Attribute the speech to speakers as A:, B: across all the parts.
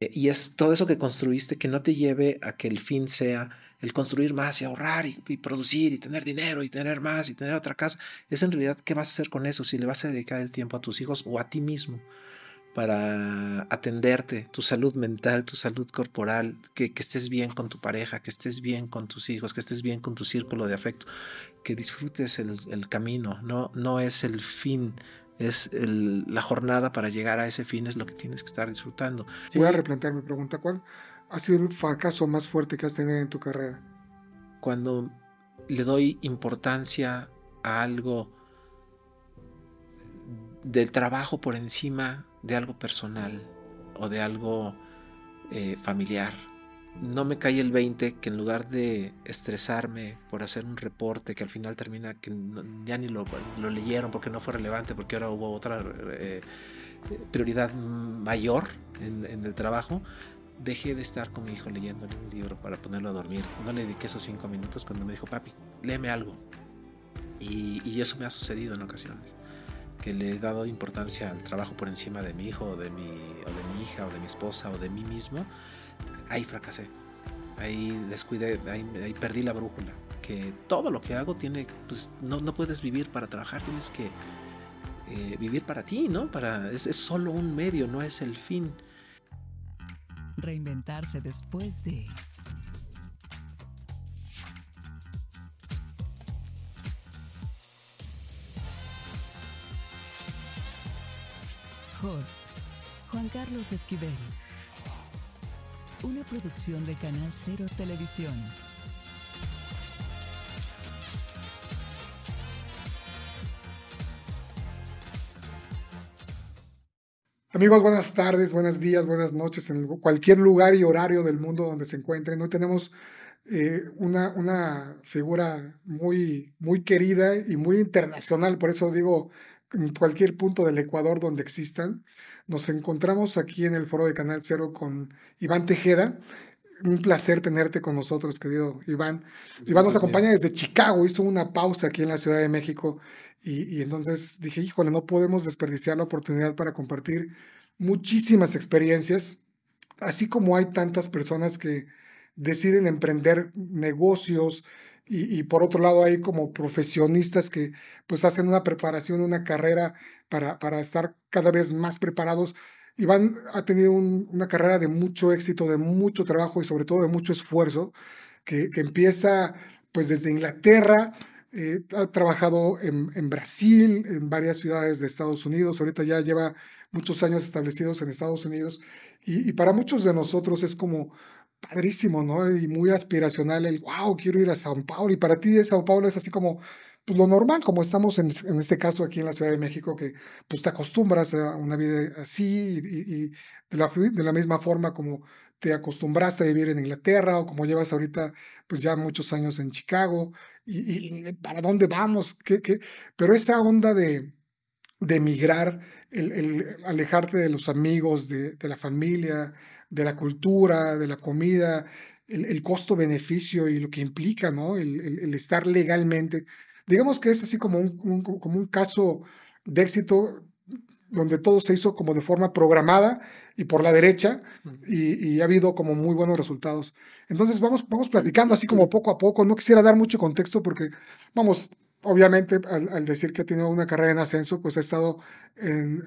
A: Eh, y es todo eso que construiste que no te lleve a que el fin sea el construir más y ahorrar y, producir y tener dinero y tener más y tener otra casa. Es en realidad qué vas a hacer con eso, si le vas a dedicar el tiempo a tus hijos o a ti mismo para atenderte, tu salud mental, tu salud corporal, que, que, estés bien con tu pareja, que estés bien con tus hijos, que estés bien con tu círculo de afecto, que disfrutes el, el camino, no, no es el fin es el, la jornada para llegar a ese fin, es lo que tienes que estar disfrutando.
B: Voy a replantear mi pregunta. ¿Cuál ha sido el fracaso más fuerte que has tenido en tu carrera?
A: Cuando le doy importancia a algo del trabajo por encima de algo personal o de algo eh, familiar no me cae el 20 que en lugar de estresarme por hacer un reporte que al final termina que ya ni lo, lo leyeron porque no fue relevante, porque ahora hubo otra eh, prioridad mayor en, el trabajo, dejé de estar con mi hijo leyéndole un libro para ponerlo a dormir. No le dediqué esos cinco minutos cuando me dijo, papi, léeme algo. Y, y eso me ha sucedido en ocasiones que le he dado importancia al trabajo por encima de mi hijo de mi, o de mi hija o de mi esposa o de mí mismo ahí fracasé. Ahí descuidé, ahí, perdí la brújula. Que todo lo que hago tiene, pues no, no puedes vivir para trabajar, tienes que eh, vivir para ti, ¿no? Para, es, es solo un medio, no es el fin.
C: Reinventarse después de... Host Juan Carlos Esquivel una producción de Canal Cero Televisión.
B: Amigos, buenas tardes, buenos días, buenas noches en cualquier lugar y horario del mundo donde se encuentren. Hoy tenemos eh, una, una figura muy, muy querida y muy internacional, por eso digo en cualquier punto del Ecuador donde existan. Nos encontramos aquí en el foro de Canal Cero con Iván Tejeda. Un placer tenerte con nosotros, querido Iván. Iván nos acompaña desde Chicago, hizo una pausa aquí en la Ciudad de México y, y entonces dije, híjole, no podemos desperdiciar la oportunidad para compartir muchísimas experiencias, así como hay tantas personas que deciden emprender negocios, y, y, por otro lado hay como profesionistas que pues hacen una preparación, una carrera para, para estar cada vez más preparados. Iván ha tenido un, una carrera de mucho éxito, de mucho trabajo y sobre todo de mucho esfuerzo, que, que empieza pues desde Inglaterra, eh, ha trabajado en, en, Brasil, en varias ciudades de Estados Unidos, ahorita ya lleva muchos años establecidos en Estados Unidos y, y para muchos de nosotros es como padrísimo, ¿no? Y muy aspiracional el, wow, quiero ir a Sao Paulo. Y para ti Sao Paulo es así como, pues lo normal, como estamos en, en este caso aquí en la Ciudad de México, que pues te acostumbras a una vida así y, de, la, de la misma forma como te acostumbraste a vivir en Inglaterra o como llevas ahorita pues ya muchos años en Chicago y, y para dónde vamos, ¿Qué, qué? pero esa onda de, de emigrar, el, el, alejarte de los amigos, de, de la familia, de la cultura, de la comida, el, el costo-beneficio y lo que implica, ¿no? El, el, el, estar legalmente. Digamos que es así como un, un, como un caso de éxito donde todo se hizo como de forma programada y por la derecha y, y, ha habido como muy buenos resultados. Entonces vamos, vamos platicando así como poco a poco. No quisiera dar mucho contexto porque, vamos, obviamente al, decir que ha tenido una carrera en ascenso, pues ha estado en,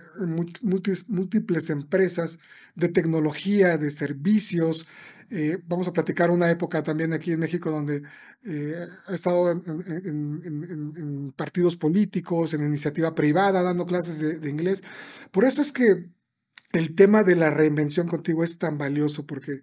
B: múltiples, empresas de tecnología, de servicios. Eh, vamos a platicar una época también aquí en México donde eh, ha estado en, partidos políticos, en iniciativa privada, dando clases de, de inglés. Por eso es que el tema de la reinvención contigo es tan valioso, porque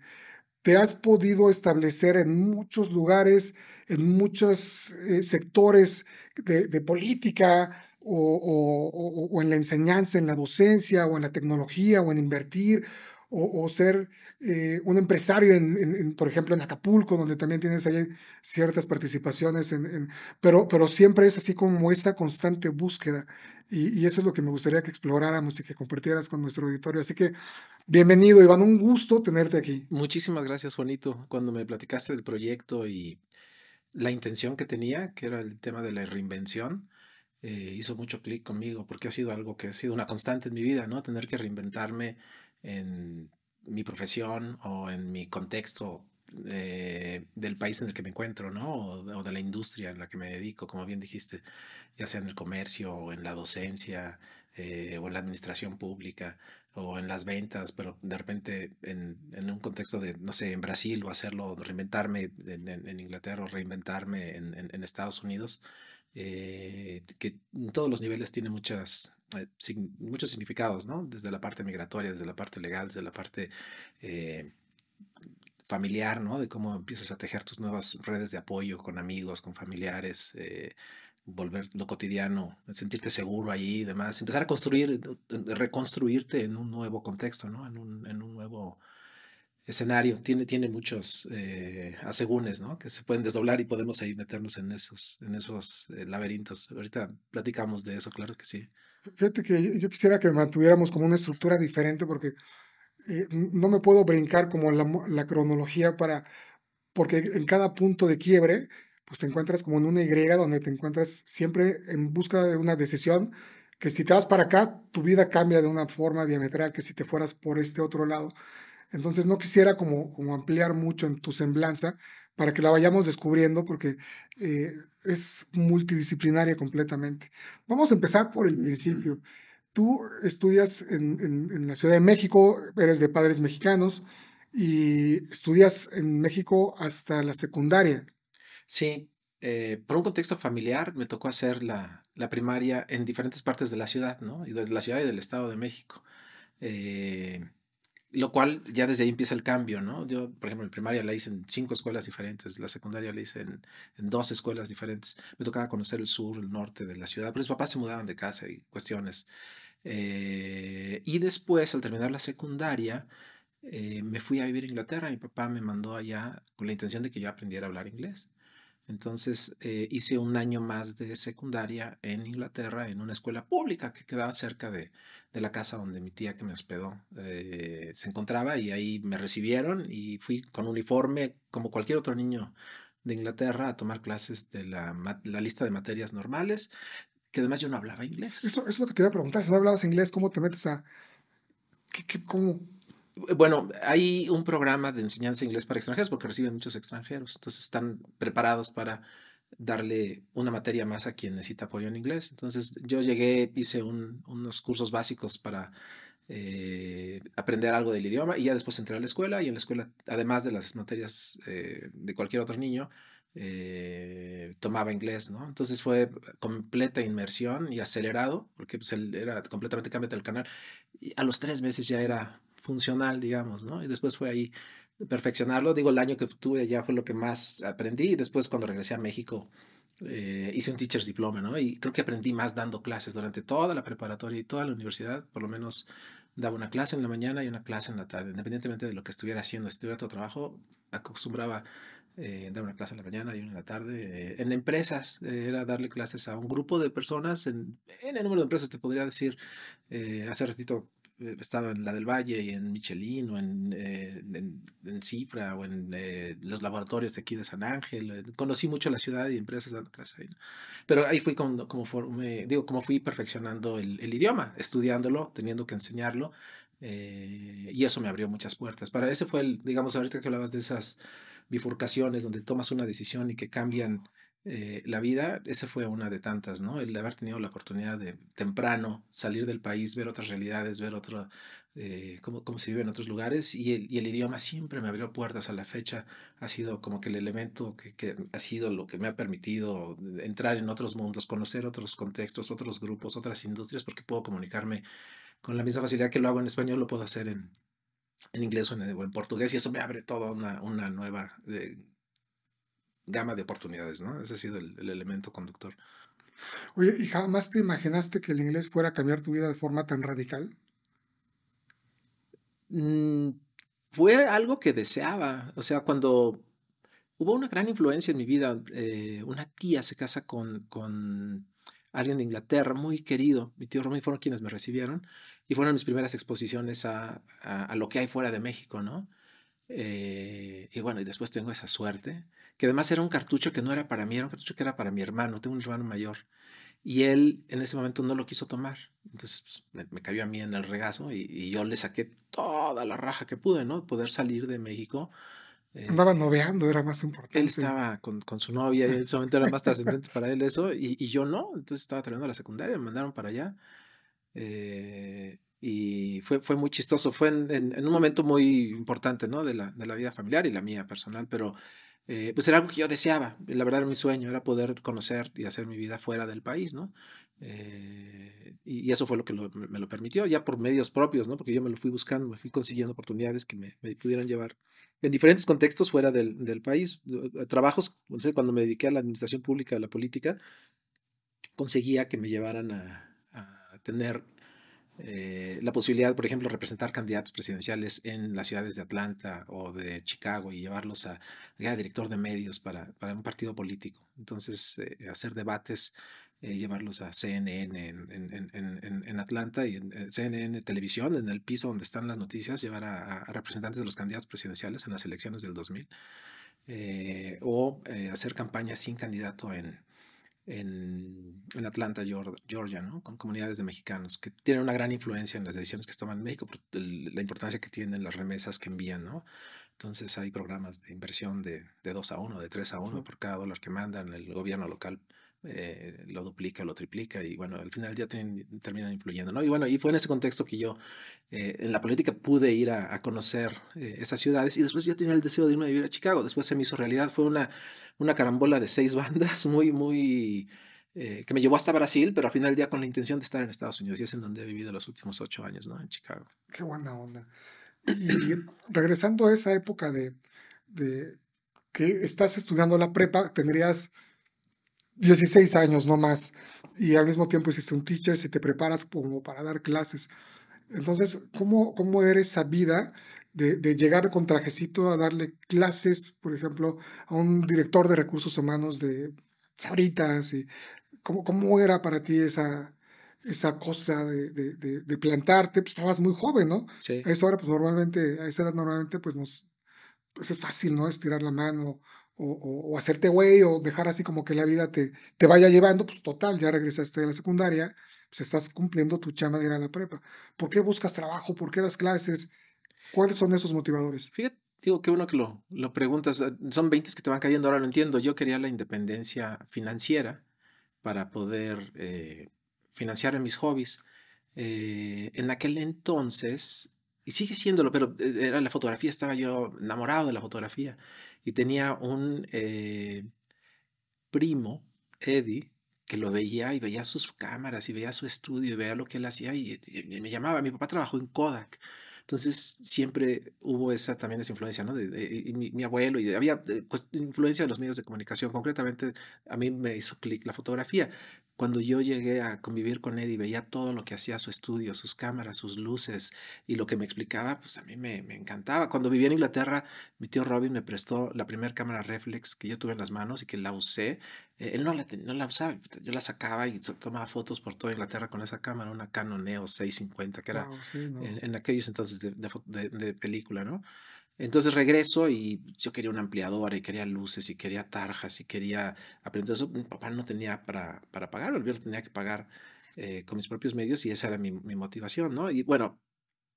B: te has podido establecer en muchos lugares, en muchos eh, sectores de, de política o, en la enseñanza, en la docencia, o en la tecnología, o en invertir, o, ser eh, un empresario, en, por ejemplo, en Acapulco, donde también tienes ahí ciertas participaciones, pero, pero siempre es así como esta constante búsqueda. Y, y, eso es lo que me gustaría que exploráramos y que compartieras con nuestro auditorio. Así que bienvenido, Iván, un gusto tenerte aquí.
A: Muchísimas gracias, Juanito. Cuando me platicaste del proyecto y la intención que tenía, que era el tema de la reinvención, eh, hizo mucho clic conmigo porque ha sido algo que ha sido una constante en mi vida, ¿no? Tener que reinventarme en mi profesión o en mi contexto eh, del país en el que me encuentro, ¿no? O, de la industria en la que me dedico, como bien dijiste, ya sea en el comercio o en la docencia eh, o en la administración pública o en las ventas, pero de repente en, en, un contexto de, no sé, en Brasil o hacerlo, reinventarme en, en, Inglaterra o reinventarme en, Estados Unidos, eh, que en todos los niveles tiene muchas, muchos significados, ¿no? Desde la parte migratoria, desde la parte legal, desde la parte familiar, ¿no? De cómo empiezas a tejer tus nuevas redes de apoyo con amigos, con familiares, eh, volver lo cotidiano, sentirte seguro ahí y demás, empezar a construir, reconstruirte en un nuevo contexto, ¿no? En un, en un nuevo escenario. Tiene, tiene muchos eh, asegúnes, ¿no? Que se pueden desdoblar y podemos ahí meternos en esos, en esos eh, laberintos. Ahorita platicamos de eso, claro que sí.
B: Fíjate que yo quisiera que mantuviéramos como una estructura diferente porque eh, no me puedo brincar como la, cronología para, porque en cada punto de quiebre, pues te encuentras como en una Y donde te encuentras siempre en busca de una decisión que si te vas para acá, tu vida cambia de una forma diametral que si te fueras por este otro lado. Entonces no quisiera como, como ampliar mucho en tu semblanza para que la vayamos descubriendo porque eh, es multidisciplinaria completamente. Vamos a empezar por el principio. Tú estudias en, la Ciudad de México, eres de padres mexicanos y estudias en México hasta la secundaria.
A: Sí, eh, por un contexto familiar me tocó hacer la, primaria en diferentes partes de la ciudad, ¿no? Y desde la ciudad y del Estado de México. Eh, lo cual ya desde ahí empieza el cambio, ¿no? Yo, por ejemplo, la primaria la hice en cinco escuelas diferentes, la secundaria la hice en, en, dos escuelas diferentes. Me tocaba conocer el sur, el norte de la ciudad, pero mis papás se mudaban de casa y cuestiones. Eh, y después, al terminar la secundaria, eh, me fui a vivir a Inglaterra. Mi papá me mandó allá con la intención de que yo aprendiera a hablar inglés. Entonces eh, hice un año más de secundaria en Inglaterra en una escuela pública que quedaba cerca de, de la casa donde mi tía que me hospedó se encontraba y ahí me recibieron y fui con uniforme como cualquier otro niño de Inglaterra a tomar clases de la, la lista de materias normales que además yo no hablaba inglés.
B: Eso es lo que te iba a preguntar, si no hablabas inglés, ¿cómo te metes a... ¿Qué, cómo?
A: Bueno, hay un programa de enseñanza de inglés para extranjeros porque reciben muchos extranjeros, entonces están preparados para darle una materia más a quien necesita apoyo en inglés. Entonces yo llegué, hice unos cursos básicos para eh, aprender algo del idioma y ya después entré a la escuela y en la escuela, además de las materias eh, de cualquier otro niño, eh, tomaba inglés, ¿no? Entonces fue completa inmersión y acelerado, porque pues, era completamente cámbiate el canal. A los tres meses ya era funcional, digamos, ¿no? Y después fue ahí perfeccionarlo. Digo, el año que tuve ya fue lo que más aprendí. Y después cuando regresé a México eh, hice un teacher's diploma, ¿no? Y creo que aprendí más dando clases durante toda la preparatoria y toda la universidad, por lo menos daba una clase en la mañana y una clase en la tarde, independientemente de lo que estuviera haciendo, si tuviera otro trabajo, acostumbraba eh, dar una clase en la mañana y una en la tarde. Eh, en empresas, eh, era darle clases a un grupo de personas. En, en el número de empresas te podría decir, hace ratito estaba en la del Valle y en Michelin o en, en, Cifra o en los laboratorios de aquí de San Ángel. Conocí mucho la ciudad y empresas dando clases ahí. Pero ahí fui como, como, digo, como fui perfeccionando el, el, idioma, estudiándolo, teniendo que enseñarlo. y eso me abrió muchas puertas. Para ese fue el, digamos, ahorita que hablabas de esas bifurcaciones donde tomas una decisión y que cambian eh, la vida, esa fue una de tantas, ¿no? El haber tenido la oportunidad de temprano salir del país, ver otras realidades, ver otro, eh, cómo, cómo, se vive en otros lugares y el, idioma siempre me abrió puertas a la fecha, ha sido como que el elemento que, que, ha sido lo que me ha permitido entrar en otros mundos, conocer otros contextos, otros grupos, otras industrias, porque puedo comunicarme con la misma facilidad que lo hago en español, lo puedo hacer en, en inglés o en, portugués y eso me abre toda una, una nueva eh, gama de oportunidades, ¿no? Ese ha sido el, elemento conductor.
B: Oye, ¿y jamás te imaginaste que el inglés fuera a cambiar tu vida de forma tan radical?
A: Mm, fue algo que deseaba, o sea, cuando hubo una gran influencia en mi vida, eh, una tía se casa con, con alguien de Inglaterra, muy querido, mi tío Román fueron quienes me recibieron, y fueron mis primeras exposiciones a, a, lo que hay fuera de México, ¿no? Eh, y bueno, y después tengo esa suerte, que además era un cartucho que no era para mí, era un cartucho que era para mi hermano, tengo un hermano mayor. y él en ese momento no lo quiso tomar. Entonces pues, me, me, cayó a mí en el regazo y, y, yo le saqué toda la raja que pude, ¿no? Poder salir de México.
B: Eh, Andaba noveando, era más importante.
A: Él estaba con, con su novia y en ese momento era más trascendente para él eso y, y, yo no. Entonces estaba terminando la secundaria, me mandaron para allá. Eh, y fue, fue muy chistoso, fue en, en, en, un momento muy importante, ¿no? De la, de la vida familiar y la mía personal, pero eh, pues era algo que yo deseaba, la verdad era mi sueño, era poder conocer y hacer mi vida fuera del país, ¿no? Eh, y, eso fue lo que lo, me lo permitió, ya por medios propios, ¿no? Porque yo me lo fui buscando, me fui consiguiendo oportunidades que me, me pudieran llevar en diferentes contextos fuera del, del país. Trabajos, no sé, cuando me dediqué a la administración pública, a la política, conseguía que me llevaran a, a tener eh, la posibilidad, por ejemplo, representar candidatos presidenciales en las ciudades de Atlanta o de Chicago y llevarlos a, a director de medios para, para, un partido político. Entonces, eh, hacer debates, eh, llevarlos a CNN en, en, en, en, Atlanta y en CNN Televisión, en el piso donde están las noticias, llevar a, a representantes de los candidatos presidenciales en las elecciones del 2000. Eh, o hacer campaña sin candidato en, en, en, Atlanta, Georgia, ¿no? con comunidades de mexicanos que tienen una gran influencia en las decisiones que se toman en México, por el, la importancia que tienen las remesas que envían. ¿no? Entonces hay programas de inversión de, de 2 a 1, de 3 a 1 sí. por cada dólar que mandan. El gobierno local eh, lo duplica, lo triplica y bueno, al final día tienen, terminan influyendo, ¿no? Y bueno, y fue en ese contexto que yo eh, en la política pude ir a, a conocer eh, esas ciudades y después yo tenía el deseo de irme a vivir a Chicago, después se me hizo realidad, fue una, una carambola de seis bandas muy, muy... Eh, que me llevó hasta Brasil, pero al final del día con la intención de estar en Estados Unidos y es en donde he vivido los últimos ocho años, ¿no? En Chicago.
B: Qué buena onda. Y regresando a esa época de, de que estás estudiando la prepa, tendrías 16 años, no más, y al mismo tiempo hiciste un teacher y te preparas como para dar clases. Entonces, ¿cómo, cómo era esa vida de, de, llegar con trajecito a darle clases, por ejemplo, a un director de recursos humanos de Sabritas? Y ¿cómo, ¿Cómo era para ti esa, esa cosa de, de, de plantarte? Pues estabas muy joven, ¿no?
A: Sí.
B: A esa hora, pues normalmente, a esa edad normalmente, pues nos, pues es fácil, ¿no? Estirar la mano o, o, o, hacerte güey o dejar así como que la vida te, te vaya llevando, pues total, ya regresaste de la secundaria, pues estás cumpliendo tu chama de ir a la prepa. ¿Por qué buscas trabajo? ¿Por qué das clases? ¿Cuáles son esos motivadores?
A: Fíjate, digo, qué bueno que lo, lo preguntas. Son 20 que te van cayendo, ahora lo entiendo. Yo quería la independencia financiera para poder eh, financiar mis hobbies. Eh, en aquel entonces, y sigue siéndolo, pero eh, era la fotografía, estaba yo enamorado de la fotografía y tenía un eh, primo, Eddie, que lo veía y veía sus cámaras y veía su estudio y veía lo que él hacía y, y, me llamaba. Mi papá trabajó en Kodak. Entonces siempre hubo esa también esa influencia, ¿no? De, mi, abuelo y había pues, influencia de los medios de comunicación. Concretamente a mí me hizo clic la fotografía cuando yo llegué a convivir con Eddie, veía todo lo que hacía su estudio, sus cámaras, sus luces y lo que me explicaba, pues a mí me, me encantaba. Cuando vivía en Inglaterra, mi tío Robin me prestó la primera cámara reflex que yo tuve en las manos y que la usé. Eh, él no la, no la usaba, yo la sacaba y tomaba fotos por toda Inglaterra con esa cámara, una Canon Neo 650, que era wow, sí, no. en, en, aquellos entonces de, de, de película, ¿no? Entonces regreso y yo quería una ampliadora y quería luces y quería tarjas y quería aprender eso. Mi papá no tenía para, para pagarlo, yo lo tenía que pagar eh, con mis propios medios y esa era mi, motivación, ¿no? Y bueno,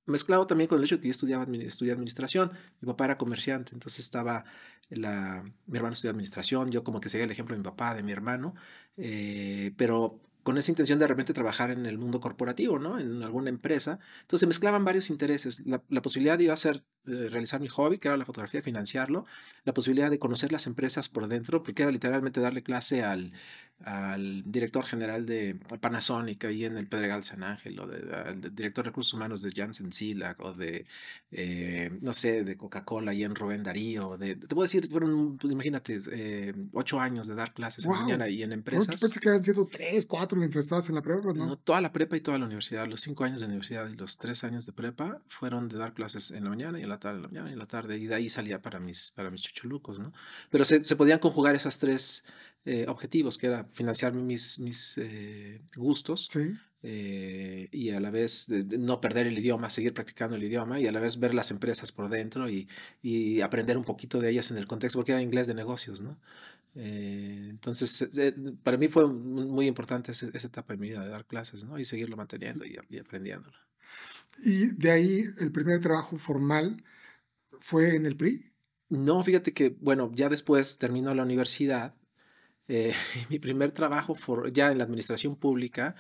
A: mezclado también con el hecho que yo estudiaba estudié administración, mi papá era comerciante, entonces estaba, la, mi hermano estudió administración, yo como que seguía el ejemplo de mi papá, de mi hermano, eh, pero con esa intención de repente trabajar en el mundo corporativo, ¿no? En alguna empresa. Entonces mezclaban varios intereses. La, posibilidad de yo hacer, realizar mi hobby, que era la fotografía, financiarlo. La posibilidad de conocer las empresas por dentro, porque era literalmente darle clase al, al director general de Panasonic ahí en el Pedregal San Ángel, o de, al director de recursos humanos de Janssen Silac, o de, eh, no sé, de Coca-Cola ahí en Rubén Darío. De, te puedo decir, fueron, pues, imagínate, eh, ocho años de dar clases wow. en mañana y en empresas.
B: Yo pensé que habían sido tres, cuatro mientras estabas en la prepa, ¿no?
A: No, toda la prepa y toda la universidad, los cinco años de universidad y los tres años de prepa fueron de dar clases en la mañana y en la tarde, en la mañana y en la tarde, y de ahí salía para mis, para mis chuchulucos, ¿no? Pero se, se podían conjugar esas tres eh, objetivos, que era financiar mis, mis eh, gustos,
B: sí.
A: eh, y a la vez no perder el idioma, seguir practicando el idioma y a la vez ver las empresas por dentro y, y aprender un poquito de ellas en el contexto, porque era inglés de negocios, ¿no? Eh, entonces, eh, para mí fue muy importante esa, etapa de mi vida de dar clases, ¿no? Y seguirlo manteniendo y, y aprendiéndolo.
B: Y de ahí el primer trabajo formal fue en el PRI.
A: No, fíjate que, bueno, ya después terminó la universidad. mi primer trabajo ya en la administración pública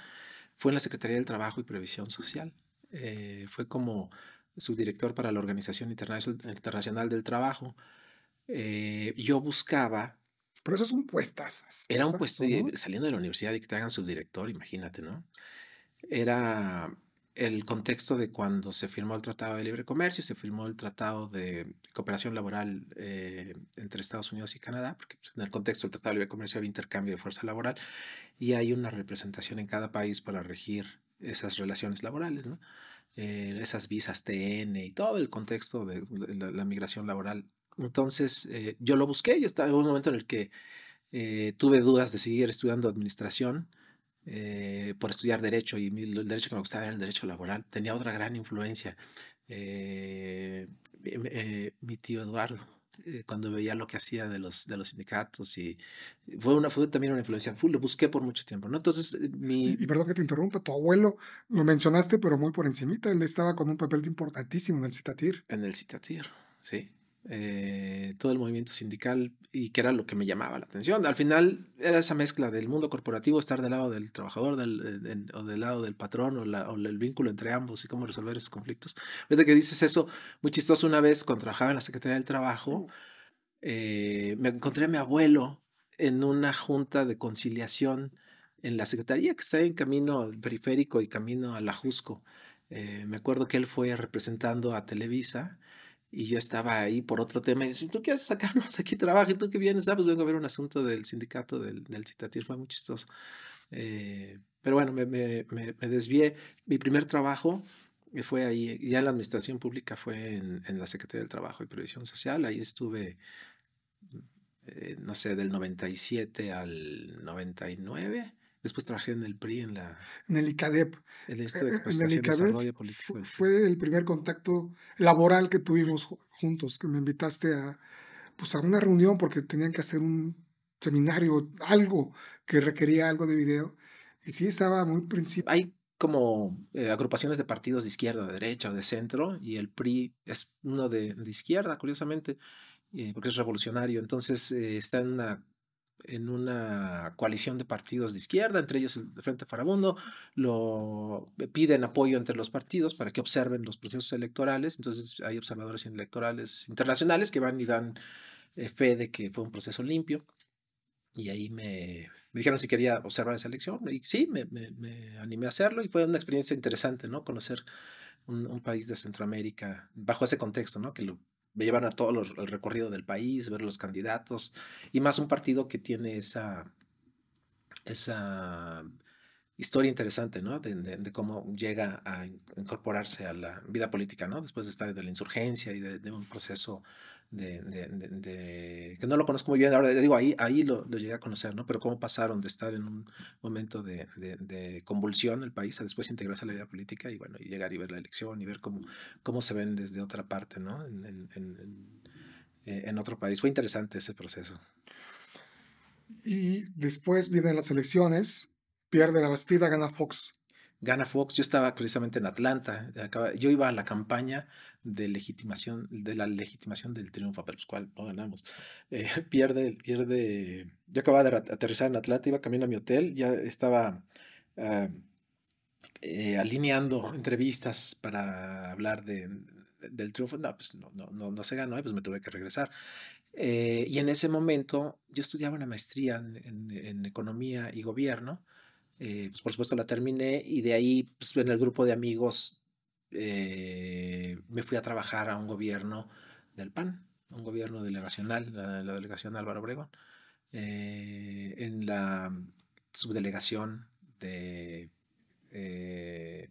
A: fue en la Secretaría del Trabajo y Previsión Social. Eh, fue como subdirector para la Organización Internacional del Trabajo. Eh, yo buscaba...
B: Pero eso un puestas.
A: Era un puesto, saliendo de la universidad y que te hagan subdirector, imagínate, ¿no? Era el contexto de cuando se firmó el Tratado de Libre Comercio, se firmó el Tratado de Cooperación Laboral eh, entre Estados Unidos y Canadá, porque pues, en el contexto del Tratado de Libre Comercio había intercambio de fuerza laboral y hay una representación en cada país para regir esas relaciones laborales, ¿no? Eh, esas visas TN y todo el contexto de la, migración laboral. Entonces, eh, yo lo busqué, yo estaba en un momento en el que tuve dudas de seguir estudiando administración eh, por estudiar derecho y el derecho que me gustaba era el derecho laboral. Tenía otra gran influencia. Eh, eh, mi tío Eduardo, cuando veía lo que hacía de los, de los sindicatos y fue, una, fue también una influencia. lo busqué por mucho tiempo, ¿no? Entonces, mi...
B: Y, perdón que te interrumpa, tu abuelo lo mencionaste, pero muy por encimita. Él estaba con un papel importantísimo en el Citatir.
A: En el Citatir, sí. Eh, todo el movimiento sindical y que era lo que me llamaba la atención. Al final era esa mezcla del mundo corporativo, estar del lado del trabajador del, o del lado del patrón o, la, o, el vínculo entre ambos y cómo resolver esos conflictos. Desde que dices eso, muy chistoso, una vez cuando trabajaba en la Secretaría del Trabajo, eh, me encontré a mi abuelo en una junta de conciliación en la Secretaría que está en camino periférico y camino a la Jusco. Eh, me acuerdo que él fue representando a Televisa y yo estaba ahí por otro tema y dice, ¿tú qué haces acá? No, aquí trabajas, ¿tú qué vienes? Ah, pues vengo a ver un asunto del sindicato del, del Citatir, fue muy chistoso. Eh, pero bueno, me, me, me, desvié. Mi primer trabajo fue ahí, ya en la administración pública fue en, en la Secretaría del Trabajo y Previsión Social. Ahí estuve, eh, no sé, del 97 al 99. Después trabajé en el PRI, en la...
B: En el ICADEP.
A: El Instituto de eh, en el ICADEP Político.
B: Fue, el primer contacto laboral que tuvimos juntos, que me invitaste a, pues, a una reunión porque tenían que hacer un seminario, algo que requería algo de video. Y sí, estaba muy principio.
A: Hay como eh, agrupaciones de partidos de izquierda, de derecha o de centro, y el PRI es uno de, de izquierda, curiosamente, eh, porque es revolucionario. Entonces está en una en una coalición de partidos de izquierda, entre ellos el Frente Farabundo, lo piden apoyo entre los partidos para que observen los procesos electorales. Entonces hay observadores electorales internacionales que van y dan eh, fe de que fue un proceso limpio. Y ahí me, me dijeron si quería observar esa elección. Y sí, me, me, animé a hacerlo y fue una experiencia interesante, ¿no? Conocer un, un, país de Centroamérica bajo ese contexto, ¿no? Que lo me llevan a todo el recorrido del país, ver los candidatos, y más un partido que tiene esa, esa historia interesante, ¿no? De, cómo llega a incorporarse a la vida política, ¿no? Después de estar de la insurgencia y de, un proceso de, que no lo conozco muy bien, ahora digo, ahí, ahí lo, lo, llegué a conocer, ¿no? Pero cómo pasaron de estar en un momento de, convulsión el país a después integrarse a la vida política y bueno, y llegar y ver la elección y ver cómo, cómo se ven desde otra parte, ¿no? En, en, en, eh, en otro país. Fue interesante ese proceso.
B: Y después vienen las elecciones, pierde la Bastida, gana Fox.
A: Gana Fox, yo estaba precisamente en Atlanta, yo iba a la campaña de legitimación, de la legitimación del triunfo, pero pues cuál, no ganamos. Eh, pierde, pierde, yo acababa de aterrizar en Atlanta, iba camino a mi hotel, ya estaba ah, eh, alineando entrevistas para hablar de, del triunfo, no, pues no, no, no, no se ganó, pues me tuve que regresar. Eh, y en ese momento yo estudiaba una maestría en, en economía y gobierno, eh, pues por supuesto la terminé y de ahí pues, en el grupo de amigos eh, me fui a trabajar a un gobierno del PAN, un gobierno delegacional, la, delegación Álvaro Obregón, eh, en la subdelegación de... se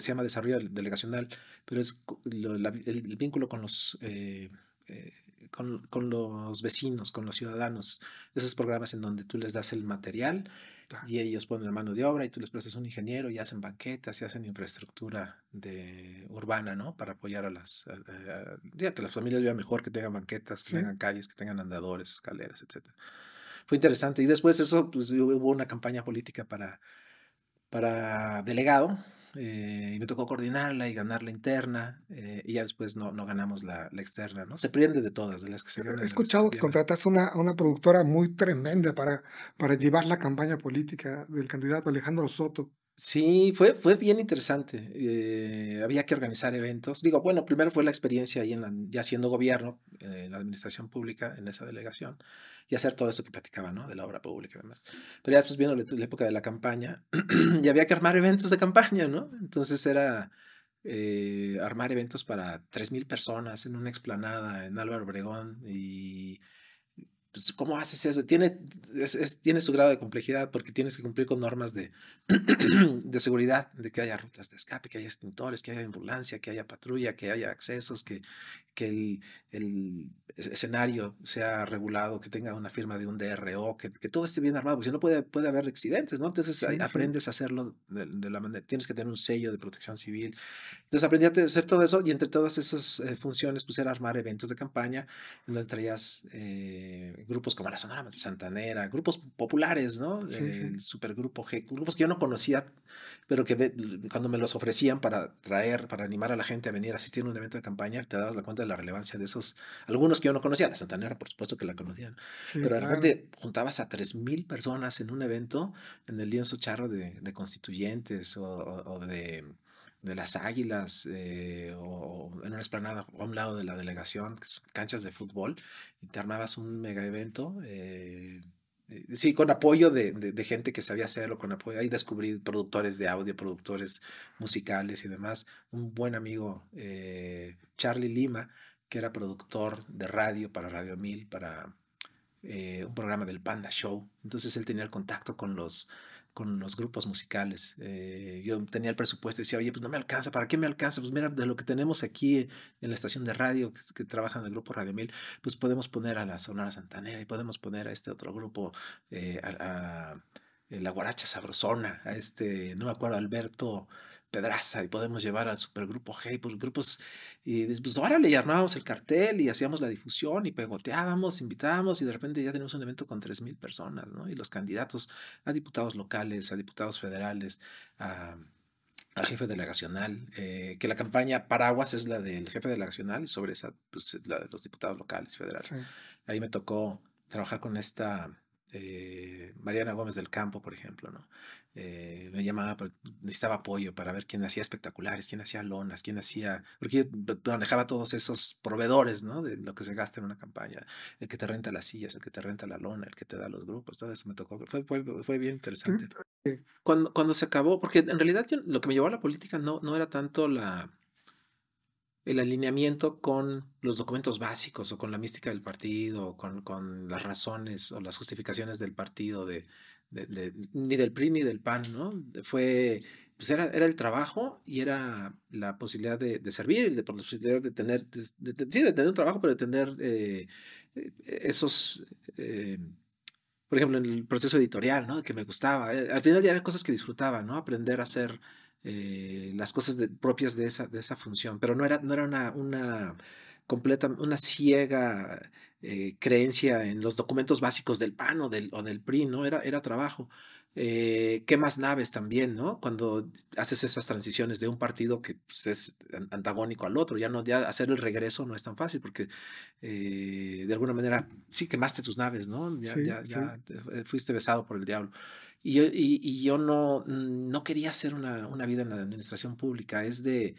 A: llama desarrollo delegacional, pero es el, vínculo con los con, con, los vecinos, con los ciudadanos, esos programas en donde tú les das el material y ellos ponen mano de obra y tú les prestas un ingeniero y hacen banquetas y hacen infraestructura de urbana, ¿no? Para apoyar a las, a, que las familias vivan mejor, que tengan banquetas, que tengan calles, que tengan andadores, escaleras, etcétera. Fue interesante y después eso, pues hubo una campaña política para, para delegado eh, y me tocó coordinarla y ganar la interna eh, y ya después no, no ganamos la, la, externa, ¿no? Se prende de todas, de las que se
B: He escuchado que contrataste una, una productora muy tremenda para, para llevar la campaña política del candidato Alejandro Soto.
A: Sí, fue, fue bien interesante. Eh, había que organizar eventos. Digo, bueno, primero fue la experiencia ahí en la, ya siendo gobierno, en la administración pública, en esa delegación y hacer todo eso que platicaba, ¿no? De la obra pública y demás. Pero ya después viendo la, época de la campaña, y había que armar eventos de campaña, ¿no? Entonces era eh, armar eventos para 3.000 personas en una explanada en Álvaro Obregón y pues, ¿cómo haces eso? Tiene, tiene su grado de complejidad porque tienes que cumplir con normas de, de seguridad, de que haya rutas de escape, que haya extintores, que haya ambulancia, que haya patrulla, que haya accesos, que, que el, el, escenario sea regulado, que tenga una firma de un DRO, que, que todo esté bien armado, porque si no puede, puede haber accidentes, ¿no? Entonces aprendes a hacerlo de, la manera, tienes que tener un sello de protección civil. Entonces aprendí a hacer todo eso y entre todas esas eh, funciones pues era armar eventos de campaña en donde traías eh, grupos como la Sonora Santanera, grupos populares, ¿no? el supergrupo G, grupos que yo no conocía, pero que cuando me los ofrecían para traer, para animar a la gente a venir a asistir a un evento de campaña, te dabas la cuenta de la relevancia de esos, algunos que yo no conocía, la Santanera por supuesto que la conocían, pero de repente juntabas a 3.000 personas en un evento en el lienzo charro de, de constituyentes o, de de las águilas eh, o en una esplanada a un lado de la delegación, canchas de fútbol, y te armabas un mega evento. Eh, sí, con apoyo de, de, gente que sabía hacerlo, con apoyo. Ahí descubrí productores de audio, productores musicales y demás. Un buen amigo, Charlie Lima, que era productor de radio para Radio 1000, para un programa del Panda Show. Entonces él tenía el contacto con los con los grupos musicales. Eh, yo tenía el presupuesto y decía, oye, pues no me alcanza, ¿para qué me alcanza? Pues mira, de lo que tenemos aquí en la estación de radio que, que trabaja en el grupo Radio Mil, pues podemos poner a la Sonora Santanera y podemos poner a este otro grupo, eh, a, a, la Guaracha Sabrosona, a este, no me acuerdo, Alberto Pedraza y podemos llevar al supergrupo Hey, pues grupos, y pues órale, y armábamos el cartel y hacíamos la difusión y pegoteábamos, invitábamos y de repente ya tenemos un evento con 3.000 personas, ¿no? Y los candidatos a diputados locales, a diputados federales, a, al jefe delegacional, eh, que la campaña Paraguas es la del jefe delegacional y sobre esa, pues la de los diputados locales, federales. Ahí me tocó trabajar con esta eh, Mariana Gómez del Campo, por ejemplo, ¿no? Eh, me llamaba, necesitaba apoyo para ver quién hacía espectaculares, quién hacía lonas, quién hacía, porque yo manejaba todos esos proveedores, ¿no? De lo que se gasta en una campaña, el que te renta las sillas, el que te renta la lona, el que te da los grupos, todo eso me tocó, fue, fue, fue bien interesante. Cuando, cuando se acabó, porque en realidad lo que me llevó a la política no, no era tanto la, el alineamiento con los documentos básicos o con la mística del partido o con, con las razones o las justificaciones del partido de ni del PRI ni del PAN, ¿no? Fue, pues era, era el trabajo y era la posibilidad de, servir, de, la posibilidad de tener, de, sí, de tener un trabajo, pero de tener eh, eh, esos, eh, por ejemplo, en el proceso editorial, ¿no? Que me gustaba. Al final ya eran cosas que disfrutaba, ¿no? Aprender a hacer las cosas propias de esa, de esa función, pero no era, no era una, una completa, una ciega eh, creencia en los documentos básicos del PAN o del, o del PRI, ¿no? Era, era trabajo. Eh, ¿Qué más naves también, ¿no? Cuando haces esas transiciones de un partido que pues, es antagónico al otro, ya no, ya hacer el regreso no es tan fácil porque eh, de alguna manera sí quemaste tus naves, ¿no? Ya, ya, ya fuiste besado por el diablo. Y yo, y, y yo no, no quería hacer una, una vida en la administración pública, es de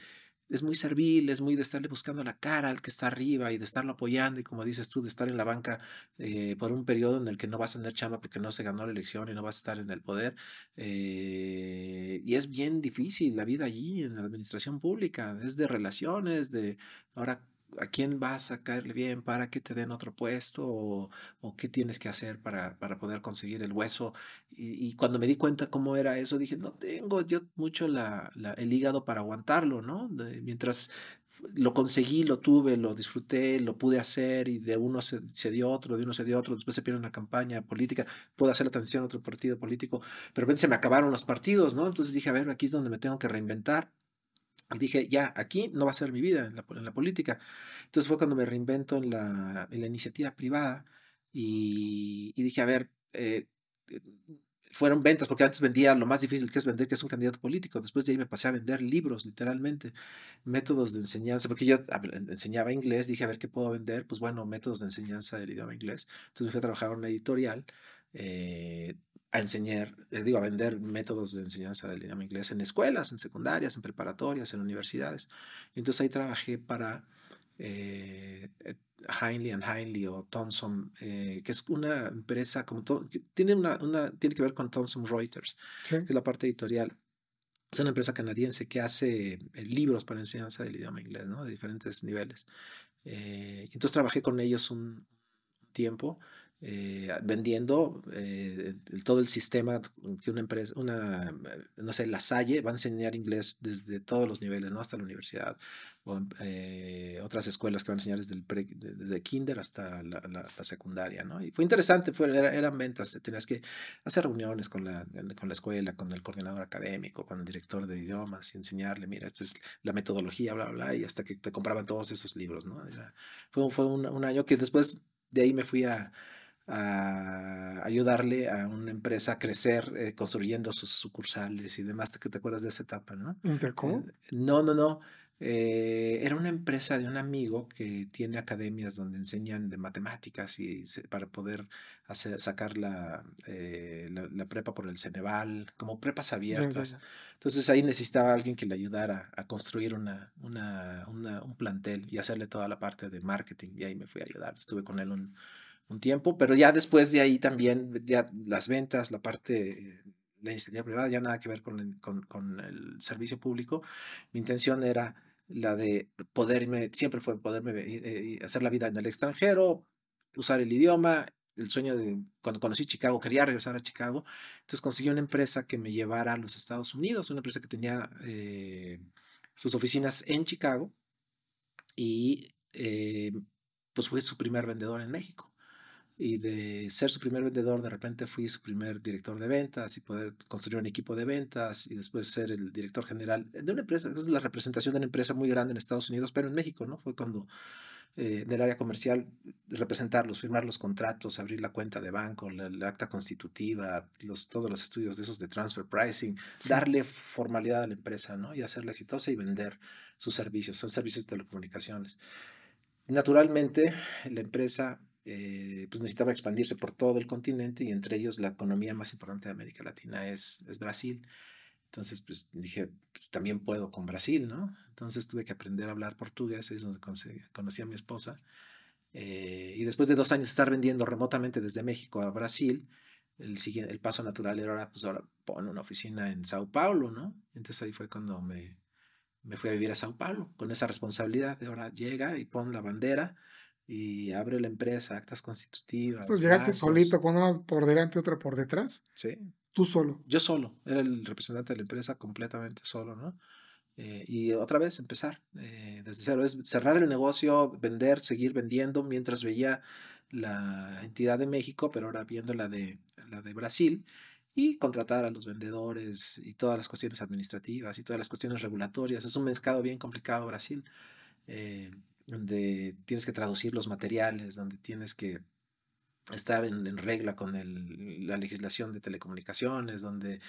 A: es muy servil, es muy de estarle buscando la cara al que está arriba y de estarlo apoyando y como dices tú, de estar en la banca eh, por un periodo en el que no vas a tener chamba porque no se ganó la elección y no vas a estar en el poder. Eh, y es bien difícil la vida allí en la administración pública, es de relaciones, de ahora a quién vas a caerle bien para que te den otro puesto o, qué tienes que hacer para, para poder conseguir el hueso. Y, cuando me di cuenta cómo era eso, dije, no tengo yo mucho la, el hígado para aguantarlo, ¿no? mientras lo conseguí, lo tuve, lo disfruté, lo pude hacer y de uno se, se, dio otro, de uno se dio otro, después se pierde una campaña política, puedo hacer la transición a otro partido político, pero se me acabaron los partidos, ¿no? Entonces dije, a ver, aquí es donde me tengo que reinventar. Dije, ya, aquí no va a ser mi vida en la, en la política. Entonces fue cuando me reinvento en la, en la iniciativa privada y, y, dije, a ver, eh, fueron ventas, porque antes vendía lo más difícil que es vender, que es un candidato político. Después de ahí me pasé a vender libros, literalmente, métodos de enseñanza, porque yo enseñaba inglés, dije, a ver qué puedo vender, pues bueno, métodos de enseñanza del idioma inglés. Entonces me fui a trabajar en una editorial eh, a enseñar, eh, digo, a vender métodos de enseñanza del idioma inglés en escuelas, en secundarias, en preparatorias, en universidades. entonces ahí trabajé para eh, Heinley and Heinley o Thomson, eh, que es una empresa como tiene una, una, tiene que ver con Thomson Reuters, que es la parte editorial. Es una empresa canadiense que hace eh, libros para enseñanza del idioma inglés, ¿no? De diferentes niveles. Eh, entonces trabajé con ellos un tiempo eh, vendiendo eh, todo el sistema que una empresa, una, no sé, la Salle va a enseñar inglés desde todos los niveles, ¿no? Hasta la universidad, o eh, otras escuelas que van a enseñar desde el desde kinder hasta la, la, secundaria, ¿no? Y fue interesante, fue, eran ventas, tenías que hacer reuniones con la, con la escuela, con el coordinador académico, con el director de idiomas y enseñarle, mira, esta es la metodología, bla, bla, bla, y hasta que te compraban todos esos libros, ¿no? fue fue un, un año que después de ahí me fui a a ayudarle a una empresa a crecer eh, construyendo sus sucursales y demás. ¿Te, te acuerdas de esa etapa, no?
B: ¿Intercom?
A: Eh, no, no, no. Eh, era una empresa de un amigo que tiene academias donde enseñan de matemáticas y para poder hacer, sacar la, la, prepa por el Ceneval, como prepas abiertas. Entonces ahí necesitaba alguien que le ayudara a construir una, una, una, un plantel y hacerle toda la parte de marketing. Y ahí me fui a ayudar. Estuve con él un, un tiempo, pero ya después de ahí también, ya las ventas, la parte, la iniciativa privada, ya nada que ver con con, con el servicio público. Mi intención era la de poderme, siempre fue poderme eh, hacer la vida en el extranjero, usar el idioma, el sueño de cuando conocí Chicago, quería regresar a Chicago, entonces conseguí una empresa que me llevara a los Estados Unidos, una empresa que tenía eh, sus oficinas en Chicago y eh, pues fui su primer vendedor en México y de ser su primer vendedor, de repente fui su primer director de ventas y poder construir un equipo de ventas y después ser el director general de una empresa, es la representación de una empresa muy grande en Estados Unidos, pero en México, ¿no? Fue cuando eh, del área comercial, representarlos, firmar los contratos, abrir la cuenta de banco, la, acta constitutiva, los, todos los estudios de esos de transfer pricing, darle formalidad a la empresa, ¿no? Y hacerla exitosa y vender sus servicios, son servicios de telecomunicaciones. Naturalmente, la empresa eh, pues necesitaba expandirse por todo el continente y entre ellos la economía más importante de América Latina es, es Brasil. Entonces, pues dije, pues, también puedo con Brasil, ¿no? Entonces tuve que aprender a hablar portugués, es donde conocí a mi esposa. Eh, y después de dos años estar vendiendo remotamente desde México a Brasil, el, siguiente, el paso natural era pues ahora pon una oficina en Sao Paulo, ¿no? Entonces ahí fue cuando me, me fui a vivir a Sao Paulo, con esa responsabilidad de ahora llega y pon la bandera y abre la empresa, actas constitutivas.
B: Entonces, ¿Llegaste solito con una por delante y otra por detrás?
A: Sí.
B: ¿Tú solo?
A: Yo solo, era el representante de la empresa completamente solo, ¿no? Eh, y otra vez empezar eh, desde cero, es cerrar el negocio, vender, seguir vendiendo mientras veía la entidad de México, pero ahora viendo la de, la de Brasil y contratar a los vendedores y todas las cuestiones administrativas y todas las cuestiones regulatorias. Es un mercado bien complicado Brasil. Eh, donde tienes que traducir los materiales, donde tienes que estar en, regla con el, la legislación de telecomunicaciones, donde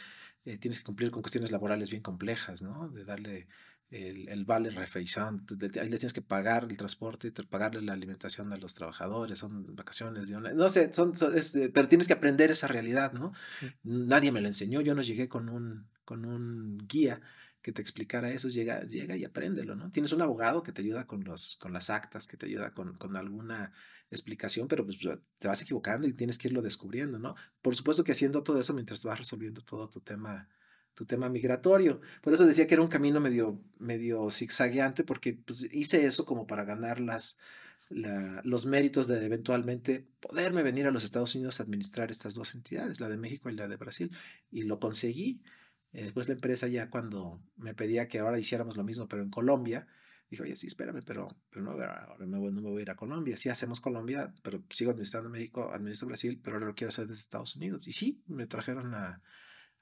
A: eh, tienes que cumplir con cuestiones laborales bien complejas, ¿no? De darle el, el vale refeición, ahí le tienes que pagar el transporte, pagarle la alimentación a los trabajadores, son vacaciones, de una, no sé, son, este, pero tienes que aprender esa realidad, ¿no? Nadie me la enseñó, yo no llegué con un, con un guía, que te explicara eso, llega, llega y apréndelo, ¿no? Tienes un abogado que te ayuda con, los, con las actas, que te ayuda con, con alguna explicación, pero pues te vas equivocando y tienes que irlo descubriendo, ¿no? Por supuesto que haciendo todo eso mientras vas resolviendo todo tu tema, tu tema migratorio. Por eso decía que era un camino medio, medio zigzagueante, porque pues, hice eso como para ganar las, los méritos de eventualmente poderme venir a los Estados Unidos a administrar estas dos entidades, la de México y la de Brasil, y lo conseguí. Eh, después la empresa ya cuando me pedía que ahora hiciéramos lo mismo, pero en Colombia, Dije, oye, sí, espérame, pero, pero no, ahora no me voy a ir a Colombia. Sí hacemos Colombia, pero sigo administrando México, administro Brasil, pero ahora lo quiero hacer desde Estados Unidos. Y sí, me trajeron a,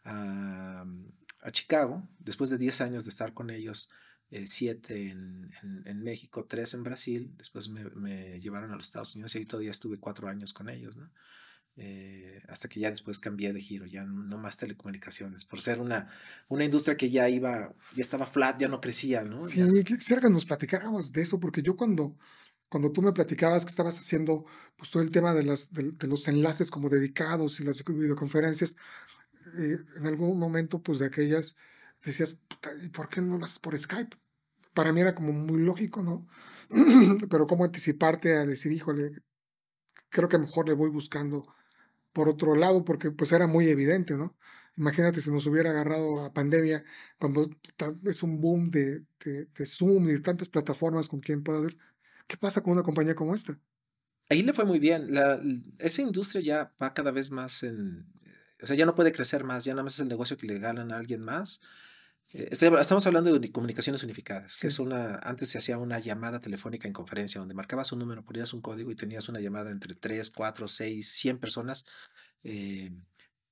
A: a, Chicago, después de 10 años de estar con ellos, eh, siete en, en, México, tres en Brasil, después me, me, llevaron a los Estados Unidos y ahí todavía estuve cuatro años con ellos, ¿no? Eh, hasta que ya después cambié de giro, ya no más telecomunicaciones, por ser una, una industria que ya iba, ya estaba flat, ya no crecía, ¿no?
B: Sí, ya. quisiera nos platicáramos de eso, porque yo cuando, cuando tú me platicabas que estabas haciendo pues todo el tema de, las, de, los enlaces como dedicados y las videoconferencias, eh, en algún momento pues de aquellas decías, ¿y por qué no lo haces por Skype? Para mí era como muy lógico, ¿no? Pero cómo anticiparte a decir, híjole, creo que mejor le voy buscando por otro lado, porque pues era muy evidente, ¿no? Imagínate si nos hubiera agarrado a pandemia cuando es un boom de, de, Zoom y de tantas plataformas con quien pueda ver. ¿Qué pasa con una compañía como esta?
A: Ahí le fue muy bien. La, esa industria ya va cada vez más en... O sea, ya no puede crecer más, ya nada más es el negocio que le ganan a alguien más. Estamos hablando de comunicaciones unificadas, sí. que es una, antes se hacía una llamada telefónica en conferencia, donde marcabas un número, ponías un código y tenías una llamada entre 3, 4, 6, 100 personas eh,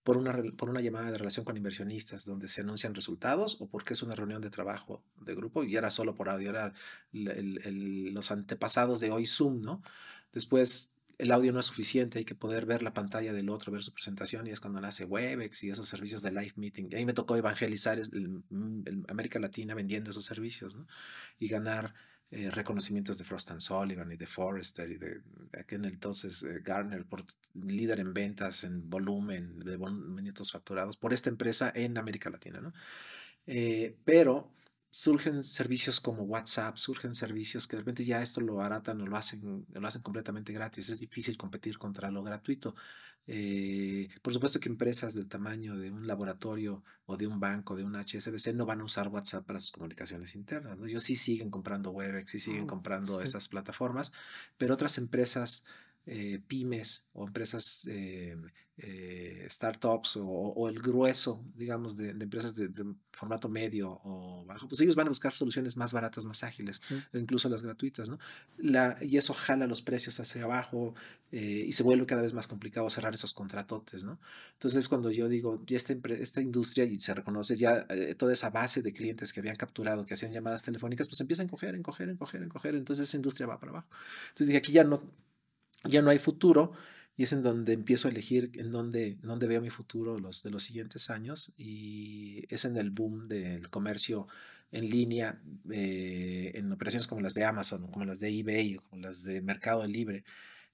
A: por, una, por una llamada de relación con inversionistas, donde se anuncian resultados o porque es una reunión de trabajo de grupo y era solo por audio, era el, el, el, los antepasados de hoy Zoom, ¿no? Después el audio no es suficiente, hay que poder ver la pantalla del otro, ver su presentación, y es cuando nace Webex y esos servicios de live meeting. Y ahí me tocó evangelizar el, el América Latina vendiendo esos servicios, ¿no? Y ganar eh, reconocimientos de Frost and Sullivan y de Forrester y de, de aquel entonces eh, Garner por líder en ventas, en volumen, de minutos facturados por esta empresa en América Latina, ¿no? Eh, pero surgen servicios como WhatsApp, surgen servicios que de repente ya esto lo baratan o lo hacen, lo hacen completamente gratis. Es difícil competir contra lo gratuito. Eh, por supuesto que empresas del tamaño de un laboratorio o de un banco, de un HSBC, no van a usar WhatsApp para sus comunicaciones internas. ¿no? Ellos sí siguen comprando Webex, sí siguen comprando sí. estas plataformas, pero otras empresas eh, pymes o empresas eh, eh, startups o, o, el grueso, digamos, de, de empresas de, de, formato medio o bajo, pues ellos van a buscar soluciones más baratas, más ágiles, sí. incluso las gratuitas, ¿no? La, y eso jala los precios hacia abajo y se vuelve cada vez más complicado cerrar esos contratotes, ¿no? Entonces, cuando yo digo, ya esta, esta industria y se reconoce ya toda esa base de clientes que habían capturado, que hacían llamadas telefónicas, pues empieza a encoger, encoger, encoger, encoger, entonces esa industria va para abajo. Entonces dije, aquí ya no, ya no hay futuro y es en donde empiezo a elegir en dónde, dónde veo mi futuro los, de los siguientes años y es en el boom del comercio en línea, eh, en operaciones como las de Amazon, como las de eBay, como las de Mercado Libre,